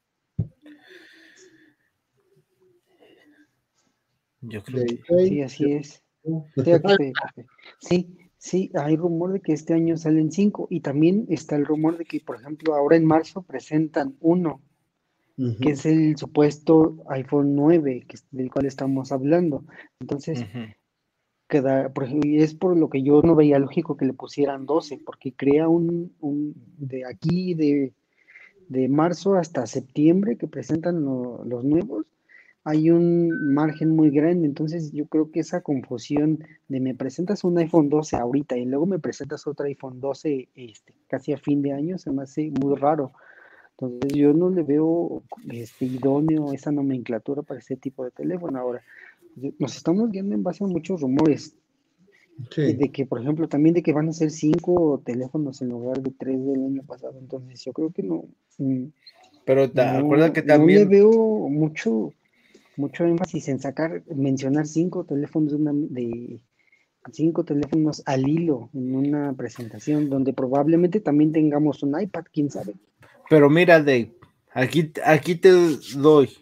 Yo creo que sí, así es. Sí, sí, hay rumor de que este año salen cinco y también está el rumor de que, por ejemplo, ahora en marzo presentan uno que es el supuesto iPhone 9 que, del cual estamos hablando. Entonces, queda, por es por lo que yo no veía lógico que le pusieran 12, porque crea un, de aquí, de, marzo hasta septiembre que presentan los nuevos, hay un margen muy grande. Entonces, yo creo que esa confusión de me presentas un iPhone 12 ahorita y luego me presentas otro iPhone 12 este, casi a fin de año, se me hace muy raro entonces yo no le veo este, idóneo esa nomenclatura para ese tipo de teléfono. Ahora, nos estamos viendo en base a muchos rumores. De que, por ejemplo, también de que van a ser cinco teléfonos en lugar de tres del año pasado. Entonces yo creo que no. Mm, Pero te acuerdas que también. No le veo mucho, mucho énfasis en sacar, mencionar cinco teléfonos de, cinco teléfonos al hilo en una presentación donde probablemente también tengamos un iPad, quién sabe. Pero mira, Dave, aquí, aquí te doy.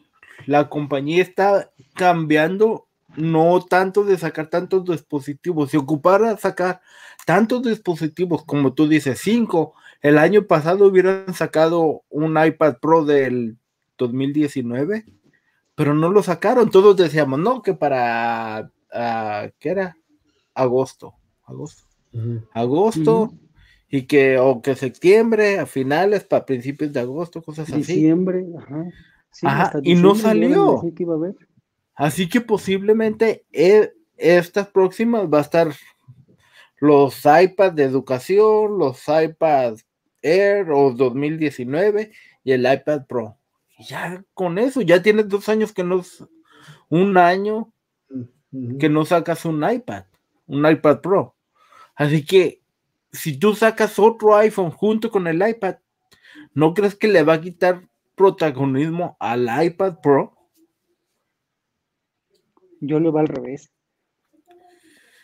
La compañía está cambiando no tanto de sacar tantos dispositivos. Si ocupara sacar tantos dispositivos como tú dices, cinco, el año pasado hubieran sacado un iPad Pro del 2019, pero no lo sacaron. Todos decíamos, no, que para, uh, ¿qué era? Agosto, agosto, agosto, y que, o que septiembre, a finales, para principios de agosto, cosas así. Diciembre, ajá. ajá y no salió. Así que posiblemente e, estas próximas va a estar los iPads de educación, los iPads Air o 2019 y el iPad Pro. Ya con eso, ya tienes dos años que no, un año que no sacas un iPad, un iPad Pro. Así que si tú sacas otro iPhone junto con el iPad, ¿no crees que le va a quitar protagonismo al iPad Pro? Yo le va al revés.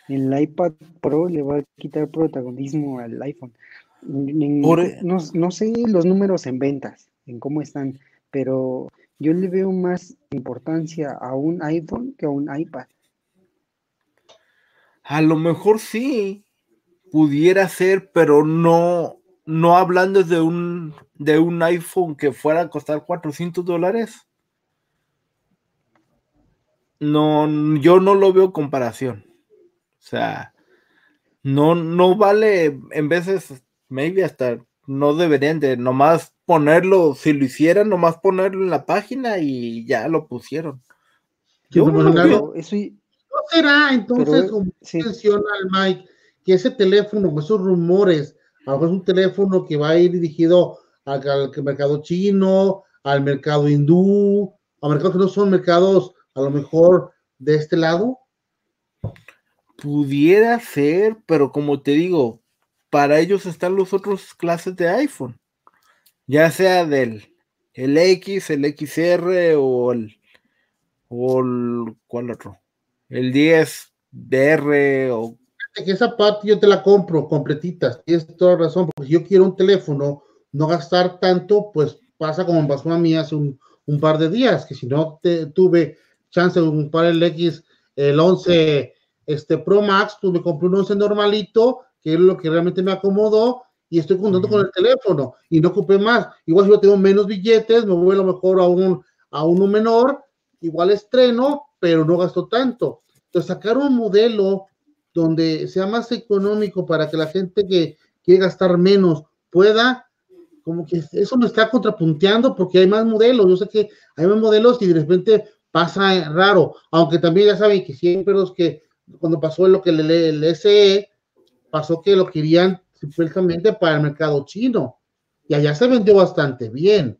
El iPad Pro le va a quitar protagonismo al iPhone. E no, no, sé los números en ventas, en cómo están, pero yo le veo más importancia a un iPhone que a un iPad. A lo mejor sí, pudiera ser, pero no, no hablando de un, de un iPhone que fuera a costar 400 dólares. No, yo no lo veo comparación. O sea, no, no vale, en veces, maybe hasta no deberían de nomás ponerlo, si lo hicieran, nomás ponerlo en la página y ya lo pusieron. Yo no, eso... será entonces, como menciona el Mike, que ese teléfono, esos rumores, a lo mejor es un teléfono que va a ir dirigido al, mercado chino, al mercado hindú, a mercados que no son mercados a lo mejor de este lado? Pudiera ser, pero como te digo, para ellos están los otros clases de iPhone, ya sea del el X, el XR o el, o el ¿cuál otro? El 10 DR o que esa parte yo te la compro completita, tienes toda razón, porque si yo quiero un teléfono, no gastar tanto, pues pasa como pasó a mí hace un, par de días, que si no te, tuve chance de comprar el X, el 11 este Pro Max, pues me compré un 11 normalito, que es lo que realmente me acomodó, y estoy contento con el teléfono, y no ocupé más. Igual si yo tengo menos billetes, me voy a lo mejor a, un, a uno menor, igual estreno, pero no gasto tanto. Entonces, sacar un modelo donde sea más económico para que la gente que quiere gastar menos pueda, como que eso me está contrapunteando porque hay más modelos. Yo sé que hay más modelos y de repente pasa raro, aunque también ya saben que siempre los que, cuando pasó lo que el, el SE, pasó que lo querían supuestamente para el mercado chino y allá se vendió bastante bien.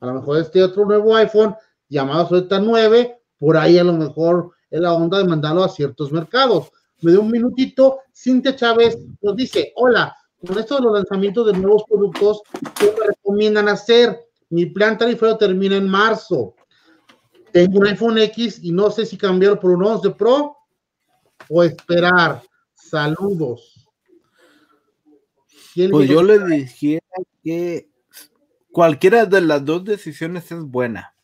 A lo mejor este otro nuevo iPhone llamado Suelta 9, por ahí a lo mejor es la onda de mandarlo a ciertos mercados me dio un minutito. Cintia Chávez nos dice, hola, con esto de los lanzamientos de nuevos productos, ¿qué me recomiendan hacer? Mi plan tarifero termina en marzo. Tengo un iPhone X y no sé si cambiarlo por un 11 Pro o esperar. Saludos. Pues yo le dijera que cualquiera de las dos decisiones es buena.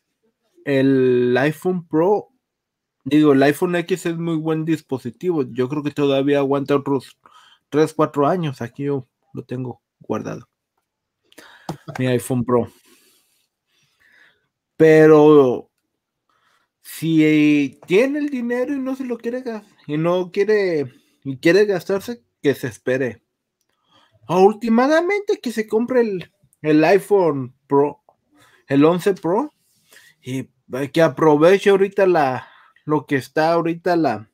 El iPhone Pro Digo, el iPhone X es muy buen dispositivo. Yo creo que todavía aguanta otros 3, 4 años. Aquí yo lo tengo guardado. Mi iPhone Pro. Pero si tiene el dinero y no se lo quiere y no quiere y quiere gastarse, que se espere. Últimamente que se compre el, el iPhone Pro, el 11 Pro, y que aproveche ahorita la, lo que está ahorita a la,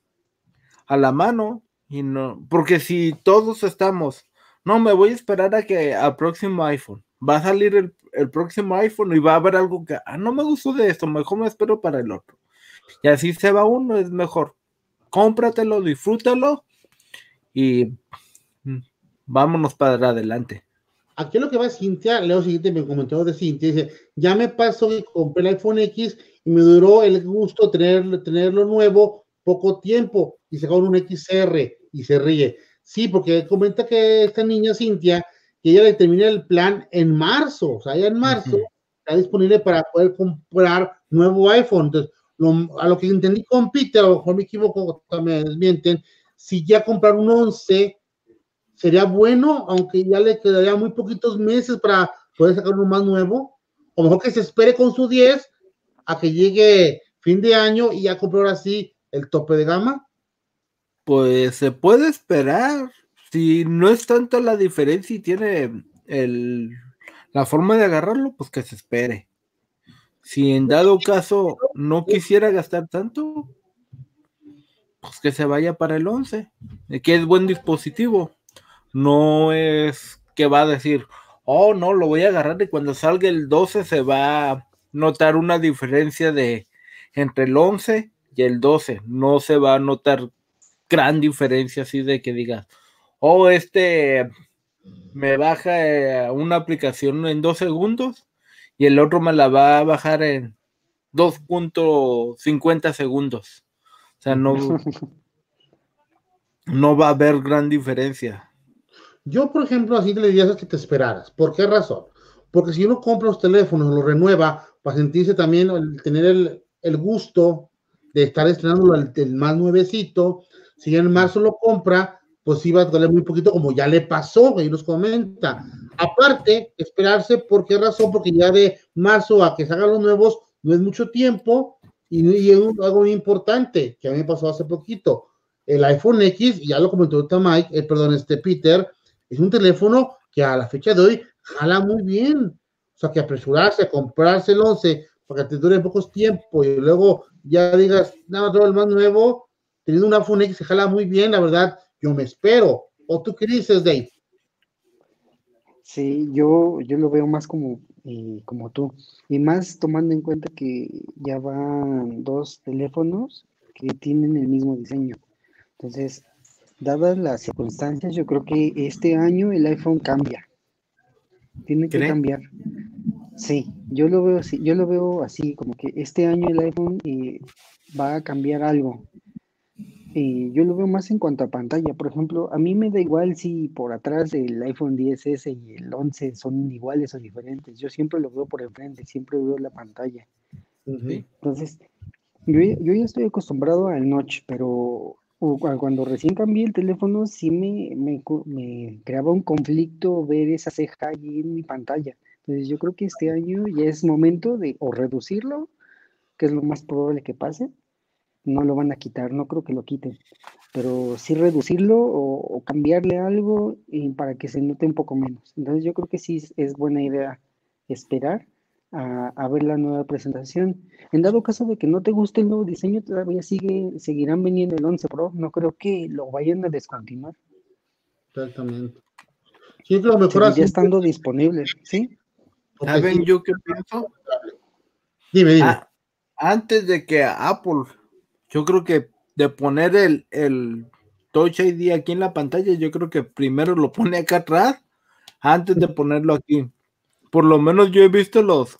a la mano. Y no, porque si todos estamos, no, me voy a esperar a que al próximo iPhone, va a salir el, el próximo iPhone y va a haber algo que, ah, no me gustó de esto, mejor me espero para el otro. Y así se va uno, es mejor. Cómpratelo, disfrútalo y mm, vámonos para adelante. Aquí lo que va Cintia, leo siguiente, me comentó de Cintia, dice, ya me pasó que compré el iPhone X y me duró el gusto tener, tenerlo nuevo poco tiempo y se un XR y se ríe. Sí, porque comenta que esta niña Cintia, que ella le termina el plan en marzo, o sea, ya en marzo está disponible para poder comprar nuevo iPhone. Entonces, a lo que entendí con Peter, a lo mejor me equivoco, también desmienten, si ya comprar un 11, sería bueno, aunque ya le quedaría muy poquitos meses para poder sacar uno más nuevo, o mejor que se espere con su 10 a que llegue fin de año y ya comprar así el tope de gama. Pues se puede esperar. Si no es tanto la diferencia y tiene el, la forma de agarrarlo, pues que se espere. Si en dado caso no quisiera gastar tanto, pues que se vaya para el 11, que es buen dispositivo. No es que va a decir, oh, no, lo voy a agarrar y cuando salga el 12 se va notar una diferencia de entre el 11 y el 12. No se va a notar gran diferencia así de que digas, oh, este me baja eh, una aplicación en dos segundos y el otro me la va a bajar en 2.50 segundos. O sea, no, (laughs) no va a haber gran diferencia. Yo, por ejemplo, así le diría que te esperaras. ¿Por qué razón? Porque si uno compra los teléfonos, lo renueva, para sentirse también, tener el, gusto de estar estrenando el, el, más nuevecito, si en marzo lo compra, pues iba a doler muy poquito, como ya le pasó, ahí nos comenta. Aparte, esperarse, ¿por qué razón? Porque ya de marzo a que salgan los nuevos no es mucho tiempo y, es algo muy importante que a mí me pasó hace poquito. El iPhone X, ya lo comentó ahorita Mike, eh, perdón, este Peter, es un teléfono que a la fecha de hoy jala muy bien. O sea, que apresurarse a comprarse el 11 para que te dure pocos tiempos y luego ya digas, nada, todo el más nuevo, teniendo un iPhone X se jala muy bien, la verdad, yo me espero. ¿O tú qué dices, Dave? Sí, yo, yo lo veo más como, eh, como tú. Y más tomando en cuenta que ya van dos teléfonos que tienen el mismo diseño. Entonces, dadas las circunstancias, yo creo que este año el iPhone cambia. Tiene que cambiar. Sí, yo lo veo así, yo lo veo así, como que este año el iPhone eh, va a cambiar algo. Eh, yo lo veo más en cuanto a pantalla. Por ejemplo, a mí me da igual si por atrás del iPhone 10S y el 11 son iguales o diferentes. Yo siempre lo veo por enfrente, siempre veo la pantalla. Entonces, yo, ya estoy acostumbrado al notch, pero cuando recién cambié el teléfono sí me, me, creaba un conflicto ver esa ceja ahí en mi pantalla. Entonces yo creo que este año ya es momento de o reducirlo, que es lo más probable que pase, no lo van a quitar, no creo que lo quiten, pero sí reducirlo o, cambiarle algo y para que se note un poco menos. Entonces yo creo que sí es buena idea esperar a, ver la nueva presentación. En dado caso de que no te guste el nuevo diseño, todavía sigue, seguirán vendiendo el 11 Pro, no creo que lo vayan a descontinuar. Exactamente. Sí, lo mejor Ya estando disponible, ¿sí? ¿Saben yo qué pienso? Dime, dime. Ah, antes de que Apple yo creo que de poner el, el Touch ID aquí en la pantalla, yo creo que primero lo pone acá atrás antes de ponerlo aquí. Por lo menos yo he visto los,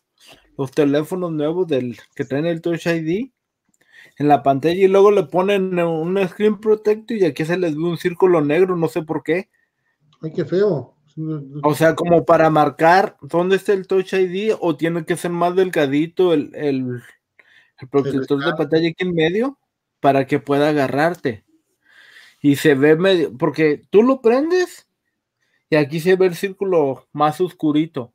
los teléfonos nuevos del que traen el Touch ID en la pantalla y luego le ponen un screen protector y aquí se les ve un círculo negro, no sé por qué. Ay, qué feo. O sea, como para marcar dónde está el Touch ID o tiene que ser más delgadito el, el, el protector de pantalla aquí en medio para que pueda agarrarte. Y se ve medio, porque tú lo prendes y aquí se ve el círculo más oscurito.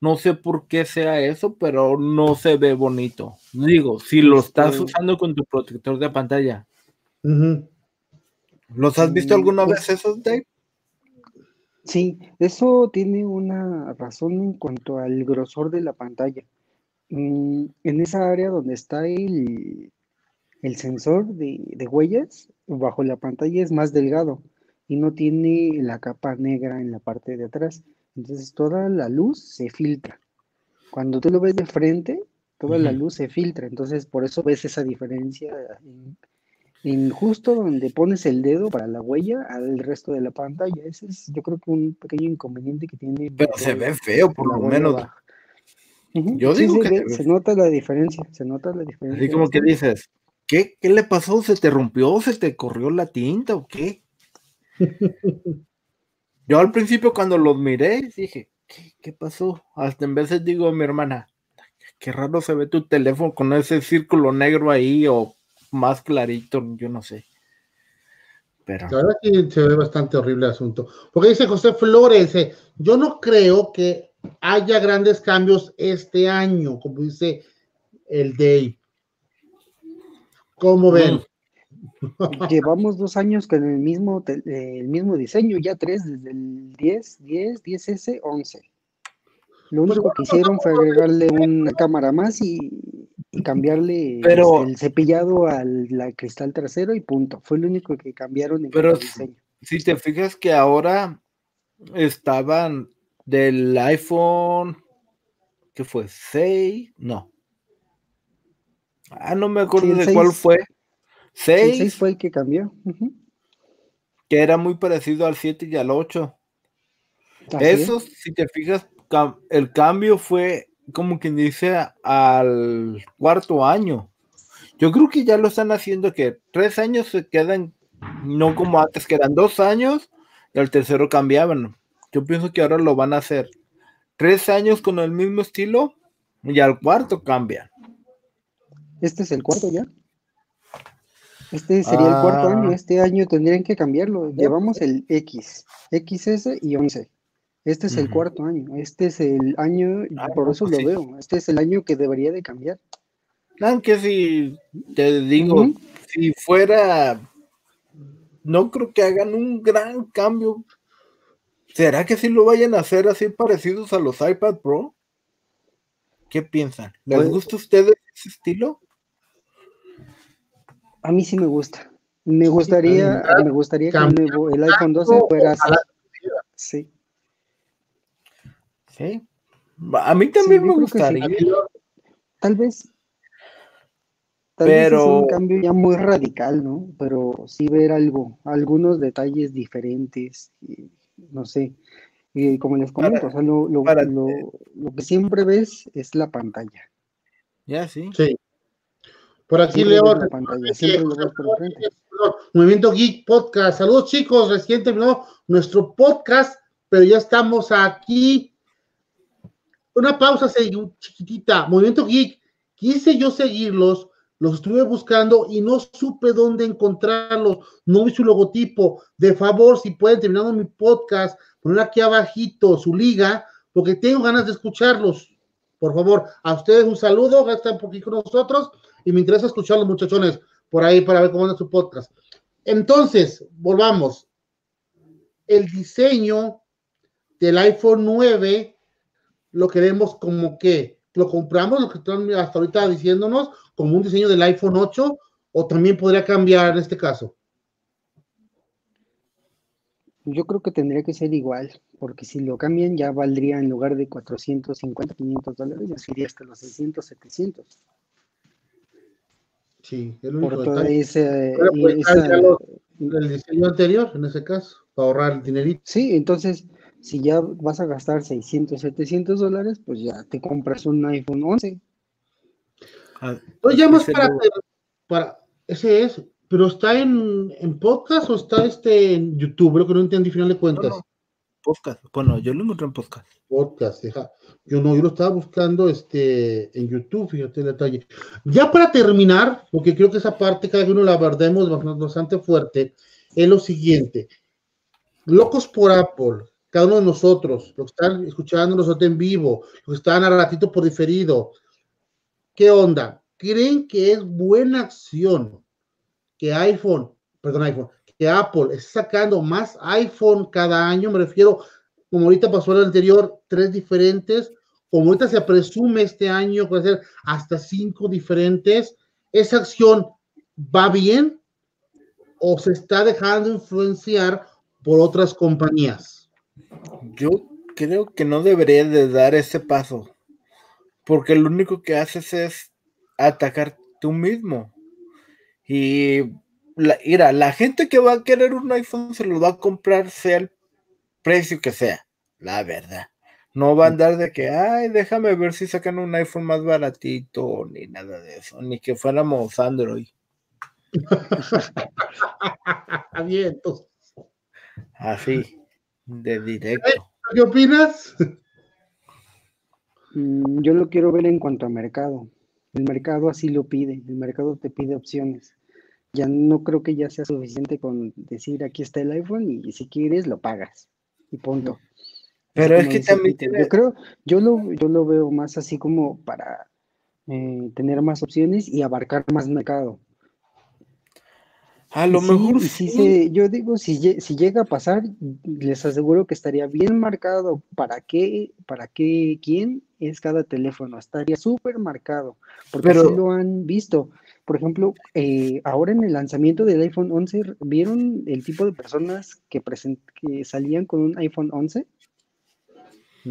No sé por qué sea eso, pero no se ve bonito. Digo, si lo estás este usando con tu protector de pantalla. ¿Los has visto alguna pues vez esos, Dave? Sí, eso tiene una razón en cuanto al grosor de la pantalla. Mm, en esa área donde está el, el sensor de, huellas bajo la pantalla es más delgado y no tiene la capa negra en la parte de atrás. Entonces toda la luz se filtra. Cuando tú lo ves de frente, toda la luz se filtra. Entonces por eso ves esa diferencia en, justo donde pones el dedo para la huella al resto de la pantalla. Ese es yo creo que un pequeño inconveniente que tiene. Pero se ve feo por lo menos. Yo digo que se, nota la diferencia, se nota la diferencia. Así como que dices, ¿Qué, ¿Qué le pasó? ¿Se te rompió? ¿Se te corrió la tinta o qué? (laughs) Yo al principio cuando los miré dije, ¿qué, pasó? Hasta en veces digo a mi hermana, qué raro se ve tu teléfono con ese círculo negro ahí o más clarito, yo no sé. Pero... La verdad que se ve bastante horrible el asunto. Porque dice José Flores, eh, yo no creo que haya grandes cambios este año, como dice el Dave. ¿Cómo ven? (laughs) Llevamos dos años con el mismo, el mismo diseño, ya tres, desde el 10, 10, 10S, 11. Lo único que hicieron fue agregarle una cámara más y, cambiarle el cepillado al cristal trasero y punto. Fue lo único que cambiaron en el diseño. Si te fijas que ahora estaban del iPhone, ¿qué fue? ¿6? No. Ah, no me acuerdo de cuál fue. 6. 6 fue el que cambió. Que era muy parecido al 7 y al 8. Eso, si te fijas, el cambio fue como quien dice al cuarto año. Yo creo que ya lo están haciendo que tres años se quedan, no como antes, que eran dos años y al tercero cambiaban. Yo pienso que ahora lo van a hacer tres años con el mismo estilo y al cuarto cambian. ¿Este es el cuarto ya? Este sería el cuarto año. Ah. Este año tendrían que cambiarlo. Llevamos el X, XS y 11. Este es el cuarto año. Este es el año, ah, por eso pues lo veo. Este es el año que debería de cambiar. Aunque si te digo, si fuera, no creo que hagan un gran cambio. ¿Será que si lo vayan a hacer así parecidos a los iPad Pro? ¿Qué piensan? ¿Les pues gusta a ustedes ese estilo? A mí sí me gusta. Me gustaría, me gustaría que el, iPhone 12 fuera así. Sí. Sí. A mí también me gustaría. Tal vez. Tal pero... vez es un cambio ya muy radical, ¿no? Pero sí ver algo, algunos detalles diferentes, no sé. Y como les comento, o sea, lo, lo, lo, que siempre ves es la pantalla. Ya, sí. Sí. Por aquí leo. Movimiento Geek Podcast. Saludos, chicos. Recién terminó nuestro podcast, pero ya estamos aquí una pausa chiquitita. Movimiento Geek, quise yo seguirlos, los estuve buscando y no supe dónde encontrarlos. No vi su logotipo. De favor, si pueden terminar mi podcast, poner aquí abajito su liga, porque tengo ganas de escucharlos. Por favor, a ustedes un saludo, gastan por aquí con nosotros y me interesa escuchar los muchachones por ahí para ver cómo anda su podcast. Entonces, volvamos. El diseño del iPhone 9 lo queremos como que lo compramos, lo que están hasta ahorita diciéndonos, como un diseño del iPhone 8, o también podría cambiar en este caso. Yo creo que tendría que ser igual, porque si lo cambian ya valdría en lugar de 450, 500 dólares, ya sería hasta los 600, 700. Sí, el único Por ese, el diseño anterior, en ese caso, para ahorrar el dinerito. Sí, entonces si ya vas a gastar 600, 700 dólares, pues ya te compras un iPhone 11. Ah, pues ya más para, para, ese es, pero está en, en, podcast o está este en YouTube, lo que no entendí final de cuentas. Podcast, bueno, yo lo encontré en podcast. Podcast, deja. Yo no, yo lo estaba buscando este en YouTube, fíjate el detalle. Ya para terminar, porque creo que esa parte cada uno la abordemos bastante fuerte, es lo siguiente. Locos por Apple, cada uno de nosotros, los que están escuchando nosotros en vivo, los que están a ratito por diferido, ¿qué onda? ¿Creen que es buena acción que iPhone, perdón, iPhone, que Apple esté sacando más iPhone cada año? Me refiero, como ahorita pasó el anterior, tres diferentes, como ahorita se presume este año puede ser hasta cinco diferentes, ¿esa acción va bien o se está dejando influenciar por otras compañías? Yo creo que no debería de dar ese paso, porque lo único que haces es atacar tú mismo. Y la, mira, la gente que va a querer un iPhone se lo va a comprar sea el precio que sea, la verdad. No va a andar de que, ay, déjame ver si sacan un iPhone más baratito, ni nada de eso, ni que fuéramos Android. (laughs) Bien, Así de directo. ¿Qué opinas? Mm, yo lo quiero ver en cuanto a mercado. El mercado así lo pide, el mercado te pide opciones. Ya no creo que ya sea suficiente con decir aquí está el iPhone y si quieres lo pagas y punto. Pero es que también yo creo, yo lo, yo lo veo más así como para eh, tener más opciones y abarcar más mercado. A lo mejor sí. yo digo, si, si llega a pasar, les aseguro que estaría bien marcado para qué, para qué, quién es cada teléfono. Estaría súper marcado, porque Pero, lo han visto. Por ejemplo, eh, ahora en el lanzamiento del iPhone 11, ¿vieron el tipo de personas que, que salían con un iPhone 11?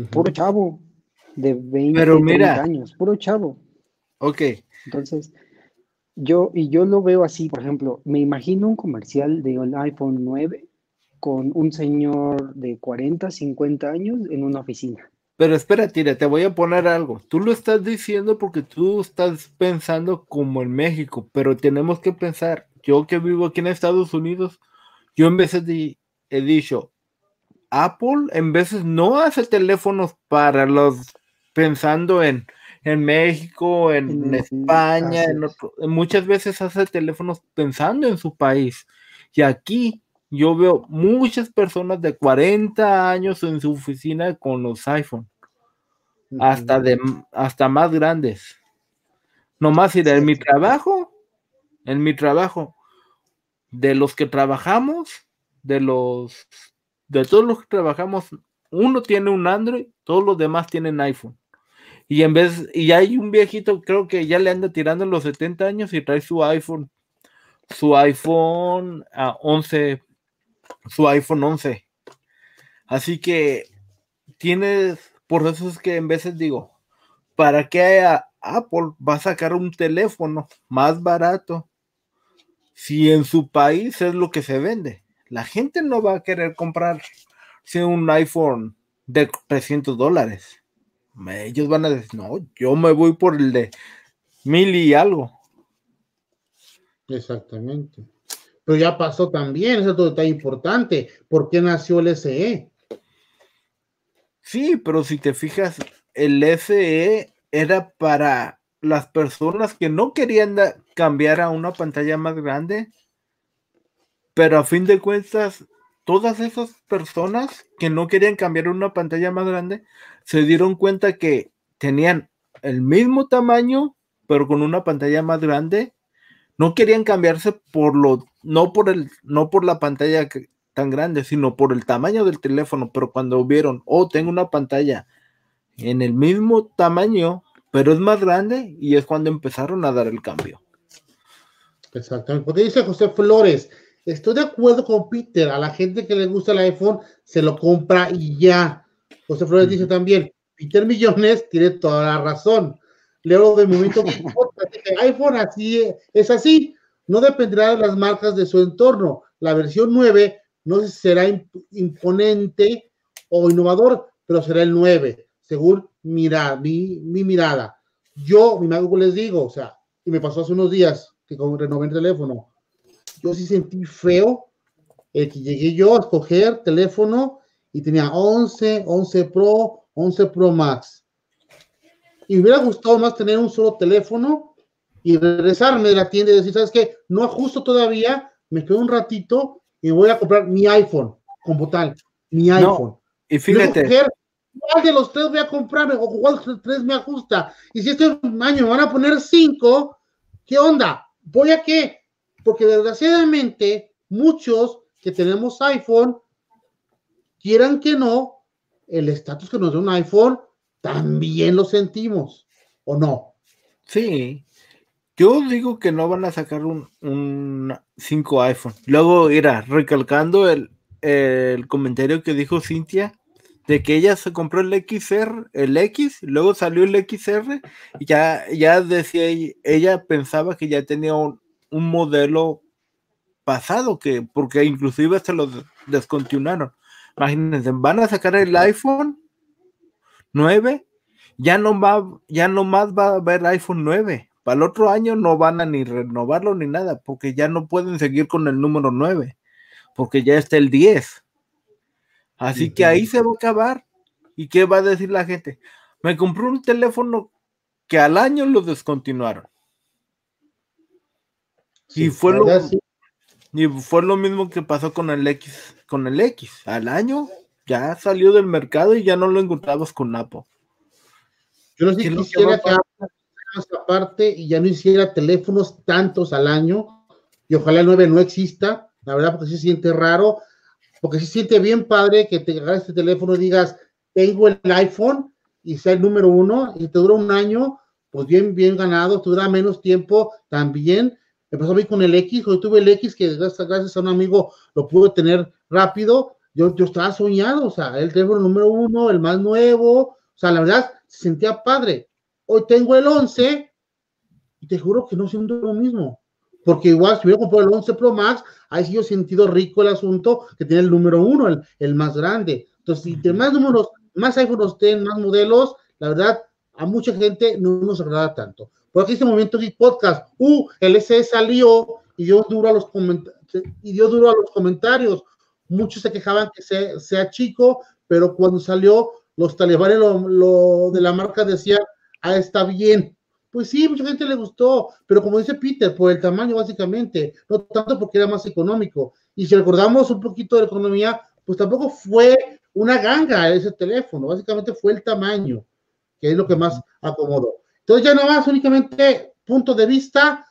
Puro chavo, de 20, Pero mira, años, puro chavo. Ok. Entonces, yo, y yo lo veo así, por ejemplo, me imagino un comercial de un iPhone 9 con un señor de 40, 50 años en una oficina. Pero espera, tira, te voy a poner algo. Tú lo estás diciendo porque tú estás pensando como en México, pero tenemos que pensar, yo que vivo aquí en Estados Unidos, yo en veces de, he dicho, Apple en veces no hace teléfonos para los pensando en en México, en, España, en muchas veces hace teléfonos pensando en su país. Y aquí yo veo muchas personas de 40 años en su oficina con los iPhone, hasta, de, hasta más grandes. Nomás ir en mi trabajo, en mi trabajo, de los que trabajamos, de los, de todos los que trabajamos, uno tiene un Android, todos los demás tienen iPhone. Y en vez, y hay un viejito, creo que ya le anda tirando los 70 años y trae su iPhone, su iPhone a 11, su iPhone 11. Así que tienes, por eso es que en veces digo, ¿para qué Apple va a sacar un teléfono más barato si en su país es lo que se vende? La gente no va a querer comprar un iPhone de 300 dólares ellos van a decir, no, yo me voy por el de mil y algo. Exactamente. Pero ya pasó también, es otro detalle importante. ¿Por qué nació el SE? Sí, pero si te fijas, el SE era para las personas que no querían cambiar a una pantalla más grande, pero a fin de cuentas todas esas personas que no querían cambiar una pantalla más grande se dieron cuenta que tenían el mismo tamaño, pero con una pantalla más grande. No querían cambiarse por lo, no por el, no por la pantalla tan grande, sino por el tamaño del teléfono. Pero cuando vieron, oh, tengo una pantalla en el mismo tamaño, pero es más grande, y es cuando empezaron a dar el cambio. Exactamente. Porque dice José Flores, Estoy de acuerdo con Peter, a la gente que le gusta el iPhone se lo compra y ya. José Flores dice también, Peter Millones (laughs) tiene toda la razón. Leo de momento que iPhone así es así, no dependerá de las marcas de su entorno. La versión 9 no sé si será imponente o innovador, pero será el 9, según mira, mi, mi mirada. Yo, mi mago les digo, o sea, y me pasó hace unos días que renové el teléfono yo sí sentí feo el que llegué yo a escoger teléfono y tenía 11, 11 Pro, 11 Pro Max. Y me hubiera gustado más tener un solo teléfono y regresarme de la tienda y decir, ¿sabes qué? No ajusto todavía, me quedo un ratito y voy a comprar mi iPhone como tal, mi iPhone. Y fíjate. ¿Cuál de los tres voy a comprarme o cuál de los tres me ajusta? Y si este año me van a poner cinco, ¿qué onda? ¿Voy a qué? Porque desgraciadamente muchos que tenemos iPhone, quieran que no, el estatus que nos da un iPhone también lo sentimos, ¿o no? Sí. Yo digo que no van a sacar un, 5 iPhone. Luego, irá recalcando el, el comentario que dijo Cintia, de que ella se compró el XR, el X, luego salió el XR y ya, ya decía ella pensaba que ya tenía un, un modelo pasado, que, porque inclusive se lo descontinuaron. Imagínense, van a sacar el iPhone 9, ya no va, ya no más va a haber iPhone 9. Para el otro año no van a ni renovarlo ni nada, porque ya no pueden seguir con el número 9, porque ya está el 10. Así que ahí se va a acabar. ¿Y qué va a decir la gente? Me compré un teléfono que al año lo descontinuaron. Y fue lo, y fue lo mismo que pasó con el X, con el X. Al año ya salió del mercado y ya no lo encontrabas con Napo. Yo no sé quisiera que aparte y ya no hiciera teléfonos tantos al año y ojalá el 9 no exista, la verdad, porque se siente raro, porque se siente bien padre que te agarres este teléfono y digas, tengo el iPhone y sea el número uno y te dura un año, pues bien, bien ganado, te dura menos tiempo también, me pasó a mí con el X, hoy tuve el X que gracias, a un amigo lo pude tener rápido. Yo, yo estaba soñado, o sea, el teléfono número uno, el más nuevo, o sea, la verdad, se sentía padre. Hoy tengo el 11 y te juro que no siento lo mismo. Porque igual, si hubiera comprado el 11 Pro Max, ahí sí yo he sentido rico el asunto que tiene el número uno, el, el más grande. Entonces, si te más números, más iPhones tienen, más modelos, la verdad, a mucha gente no nos agrada tanto. Porque en este momento de podcast, uh, el SE salió y dio duro a los y dio duro a los comentarios. Muchos se quejaban que sea, sea chico, pero cuando salió, los talibanes lo, de la marca decían, ah, está bien. Pues sí, mucha gente le gustó, pero como dice Peter, por el tamaño básicamente, no tanto porque era más económico. Y si recordamos un poquito de la economía, pues tampoco fue una ganga ese teléfono, básicamente fue el tamaño, que es lo que más acomodó. Entonces ya más únicamente punto de vista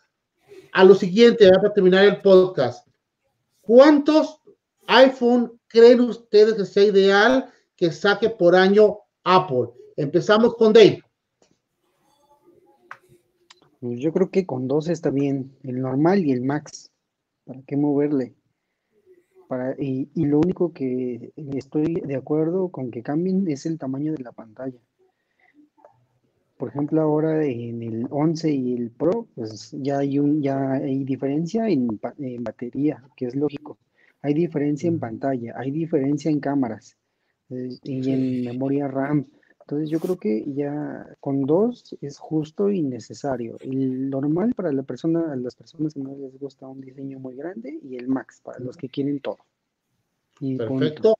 a lo siguiente, para terminar el podcast. ¿Cuántos iPhone creen ustedes que sea ideal que saque por año Apple? Empezamos con Dave. Pues yo creo que con dos está bien, el normal y el max. ¿Para qué moverle? Para, y, lo único que estoy de acuerdo con que cambien es el tamaño de la pantalla por ejemplo, ahora en el 11 y el Pro, pues ya hay, un, ya hay diferencia en, batería, que es lógico. Hay diferencia en pantalla, hay diferencia en cámaras eh, y en memoria RAM. Entonces yo creo que ya con dos es justo y necesario. El normal para la persona, las personas que no les gusta un diseño muy grande y el max para los que quieren todo. Perfecto.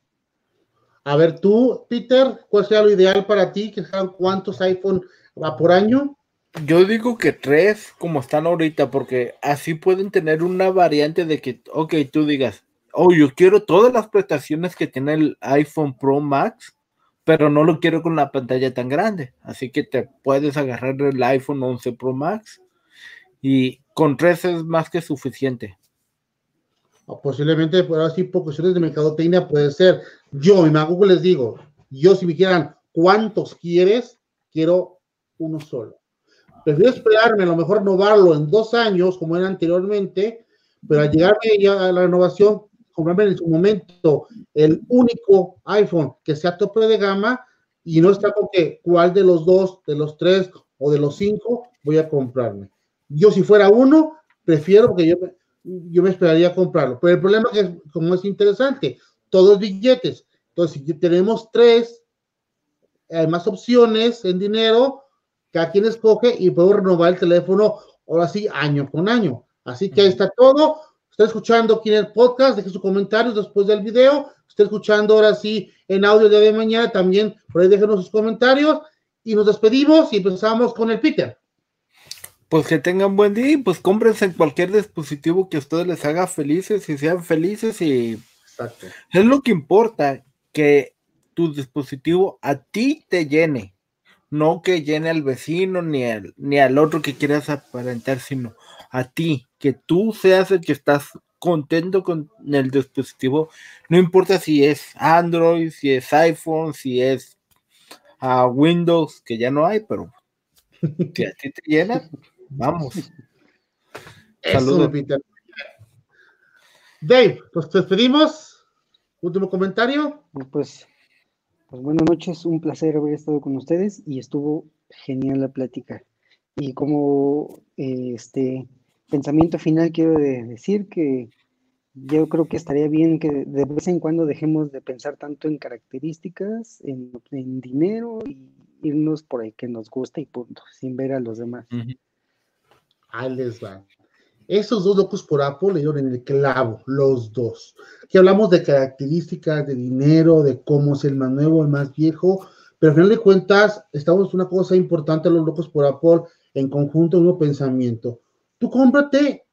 A ver tú, Peter, ¿cuál sea lo ideal para ti? ¿Que sean cuántos iPhone va por año. Yo digo que tres, como están ahorita, porque así pueden tener una variante de que, ok, tú digas, oh, yo quiero todas las prestaciones que tiene el iPhone Pro Max, pero no lo quiero con una pantalla tan grande. Así que te puedes agarrar el iPhone 11 Pro Max y con tres es más que suficiente. O posiblemente, por así, por cuestiones de mercadotecnia puede ser. Yo, mi mago les digo, yo si me quieran, ¿cuántos quieres? Quiero uno solo. Prefiero esperarme, a lo mejor renovarlo en dos años, como era anteriormente, pero al llegarme a la renovación, comprarme en su momento el único iPhone que sea tope de gama y no está con que cuál de los dos, de los tres o de los cinco voy a comprarme. Yo si fuera uno, prefiero porque yo, yo me esperaría a comprarlo. Pero el problema es que como es interesante, todos billetes. Entonces, si tenemos tres, hay más opciones en dinero, cada quien escoge y puedo renovar el teléfono ahora sí año con año. Así que ahí está todo. Está escuchando aquí en el podcast, deje sus comentarios después del video. Está escuchando ahora sí en audio de mañana también, por ahí déjenos sus comentarios y nos despedimos y empezamos con el Peter. Pues que tengan buen día y pues cómprense en cualquier dispositivo que a ustedes les haga felices y sean felices y es lo que importa, que tu dispositivo a ti te llene no que llene al vecino ni al, ni al otro que quieras aparentar, sino a ti, que tú seas el que estás contento con el dispositivo, no importa si es Android, si es iPhone, si es a Windows, que ya no hay, pero que a ti te llena, vamos. Saludos, Peter. Dave, pues te despedimos. Último comentario. Pues pues buenas noches, un placer haber estado con ustedes y estuvo genial la plática. Y como este pensamiento final quiero decir que yo creo que estaría bien que de vez en cuando dejemos de pensar tanto en características, en, dinero y irnos por ahí que nos gusta y punto, sin ver a los demás. Ahí les va. Esos dos locos por Apple le dieron en el clavo, los dos. Que hablamos de características, de dinero, de cómo es el más nuevo, el más viejo, pero al final de cuentas, estamos una cosa importante, los locos por Apple, en conjunto, un pensamiento. Tú cómprate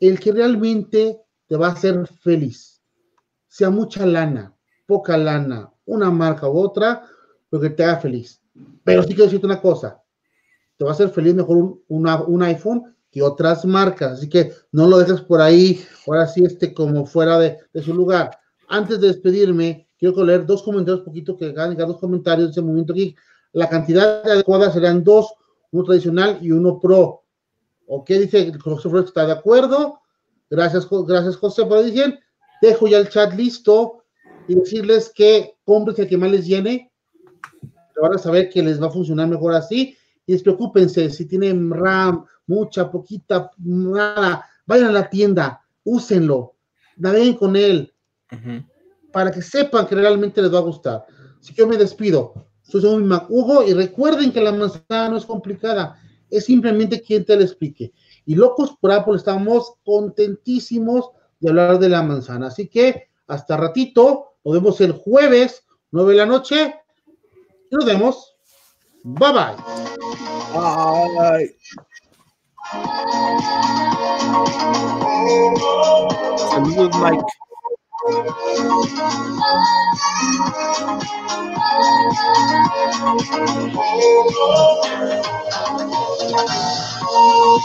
el que realmente te va a hacer feliz. Sea mucha lana, poca lana, una marca u otra, lo que te haga feliz. Pero sí quiero decirte una cosa, te va a hacer feliz mejor un iPhone que otras marcas, así que no lo dejes por ahí, ahora sí, este, como fuera de, su lugar. Antes de despedirme, quiero leer dos comentarios, poquito que hagan dos comentarios de ese momento aquí. La cantidad adecuada serían dos, uno tradicional y uno pro. ¿Ok? Dice José Flores está de acuerdo. Gracias, gracias José por decir. Dejo ya el chat listo y decirles que compren el que más les llene. Van a saber que les va a funcionar mejor así. Y despreocúpense, si tienen RAM, mucha, poquita, nada, vayan a la tienda, úsenlo, naveguen con él, para que sepan que realmente les va a gustar. Así que yo me despido. Soy Hugo y recuerden que la manzana no es complicada, es simplemente quien te lo explique. Y locos por Apple estamos contentísimos de hablar de la manzana. Así que hasta ratito, nos vemos el jueves, 9 de la noche. Y nos vemos. Bye bye. Bye. Saludos, Mike. Oh,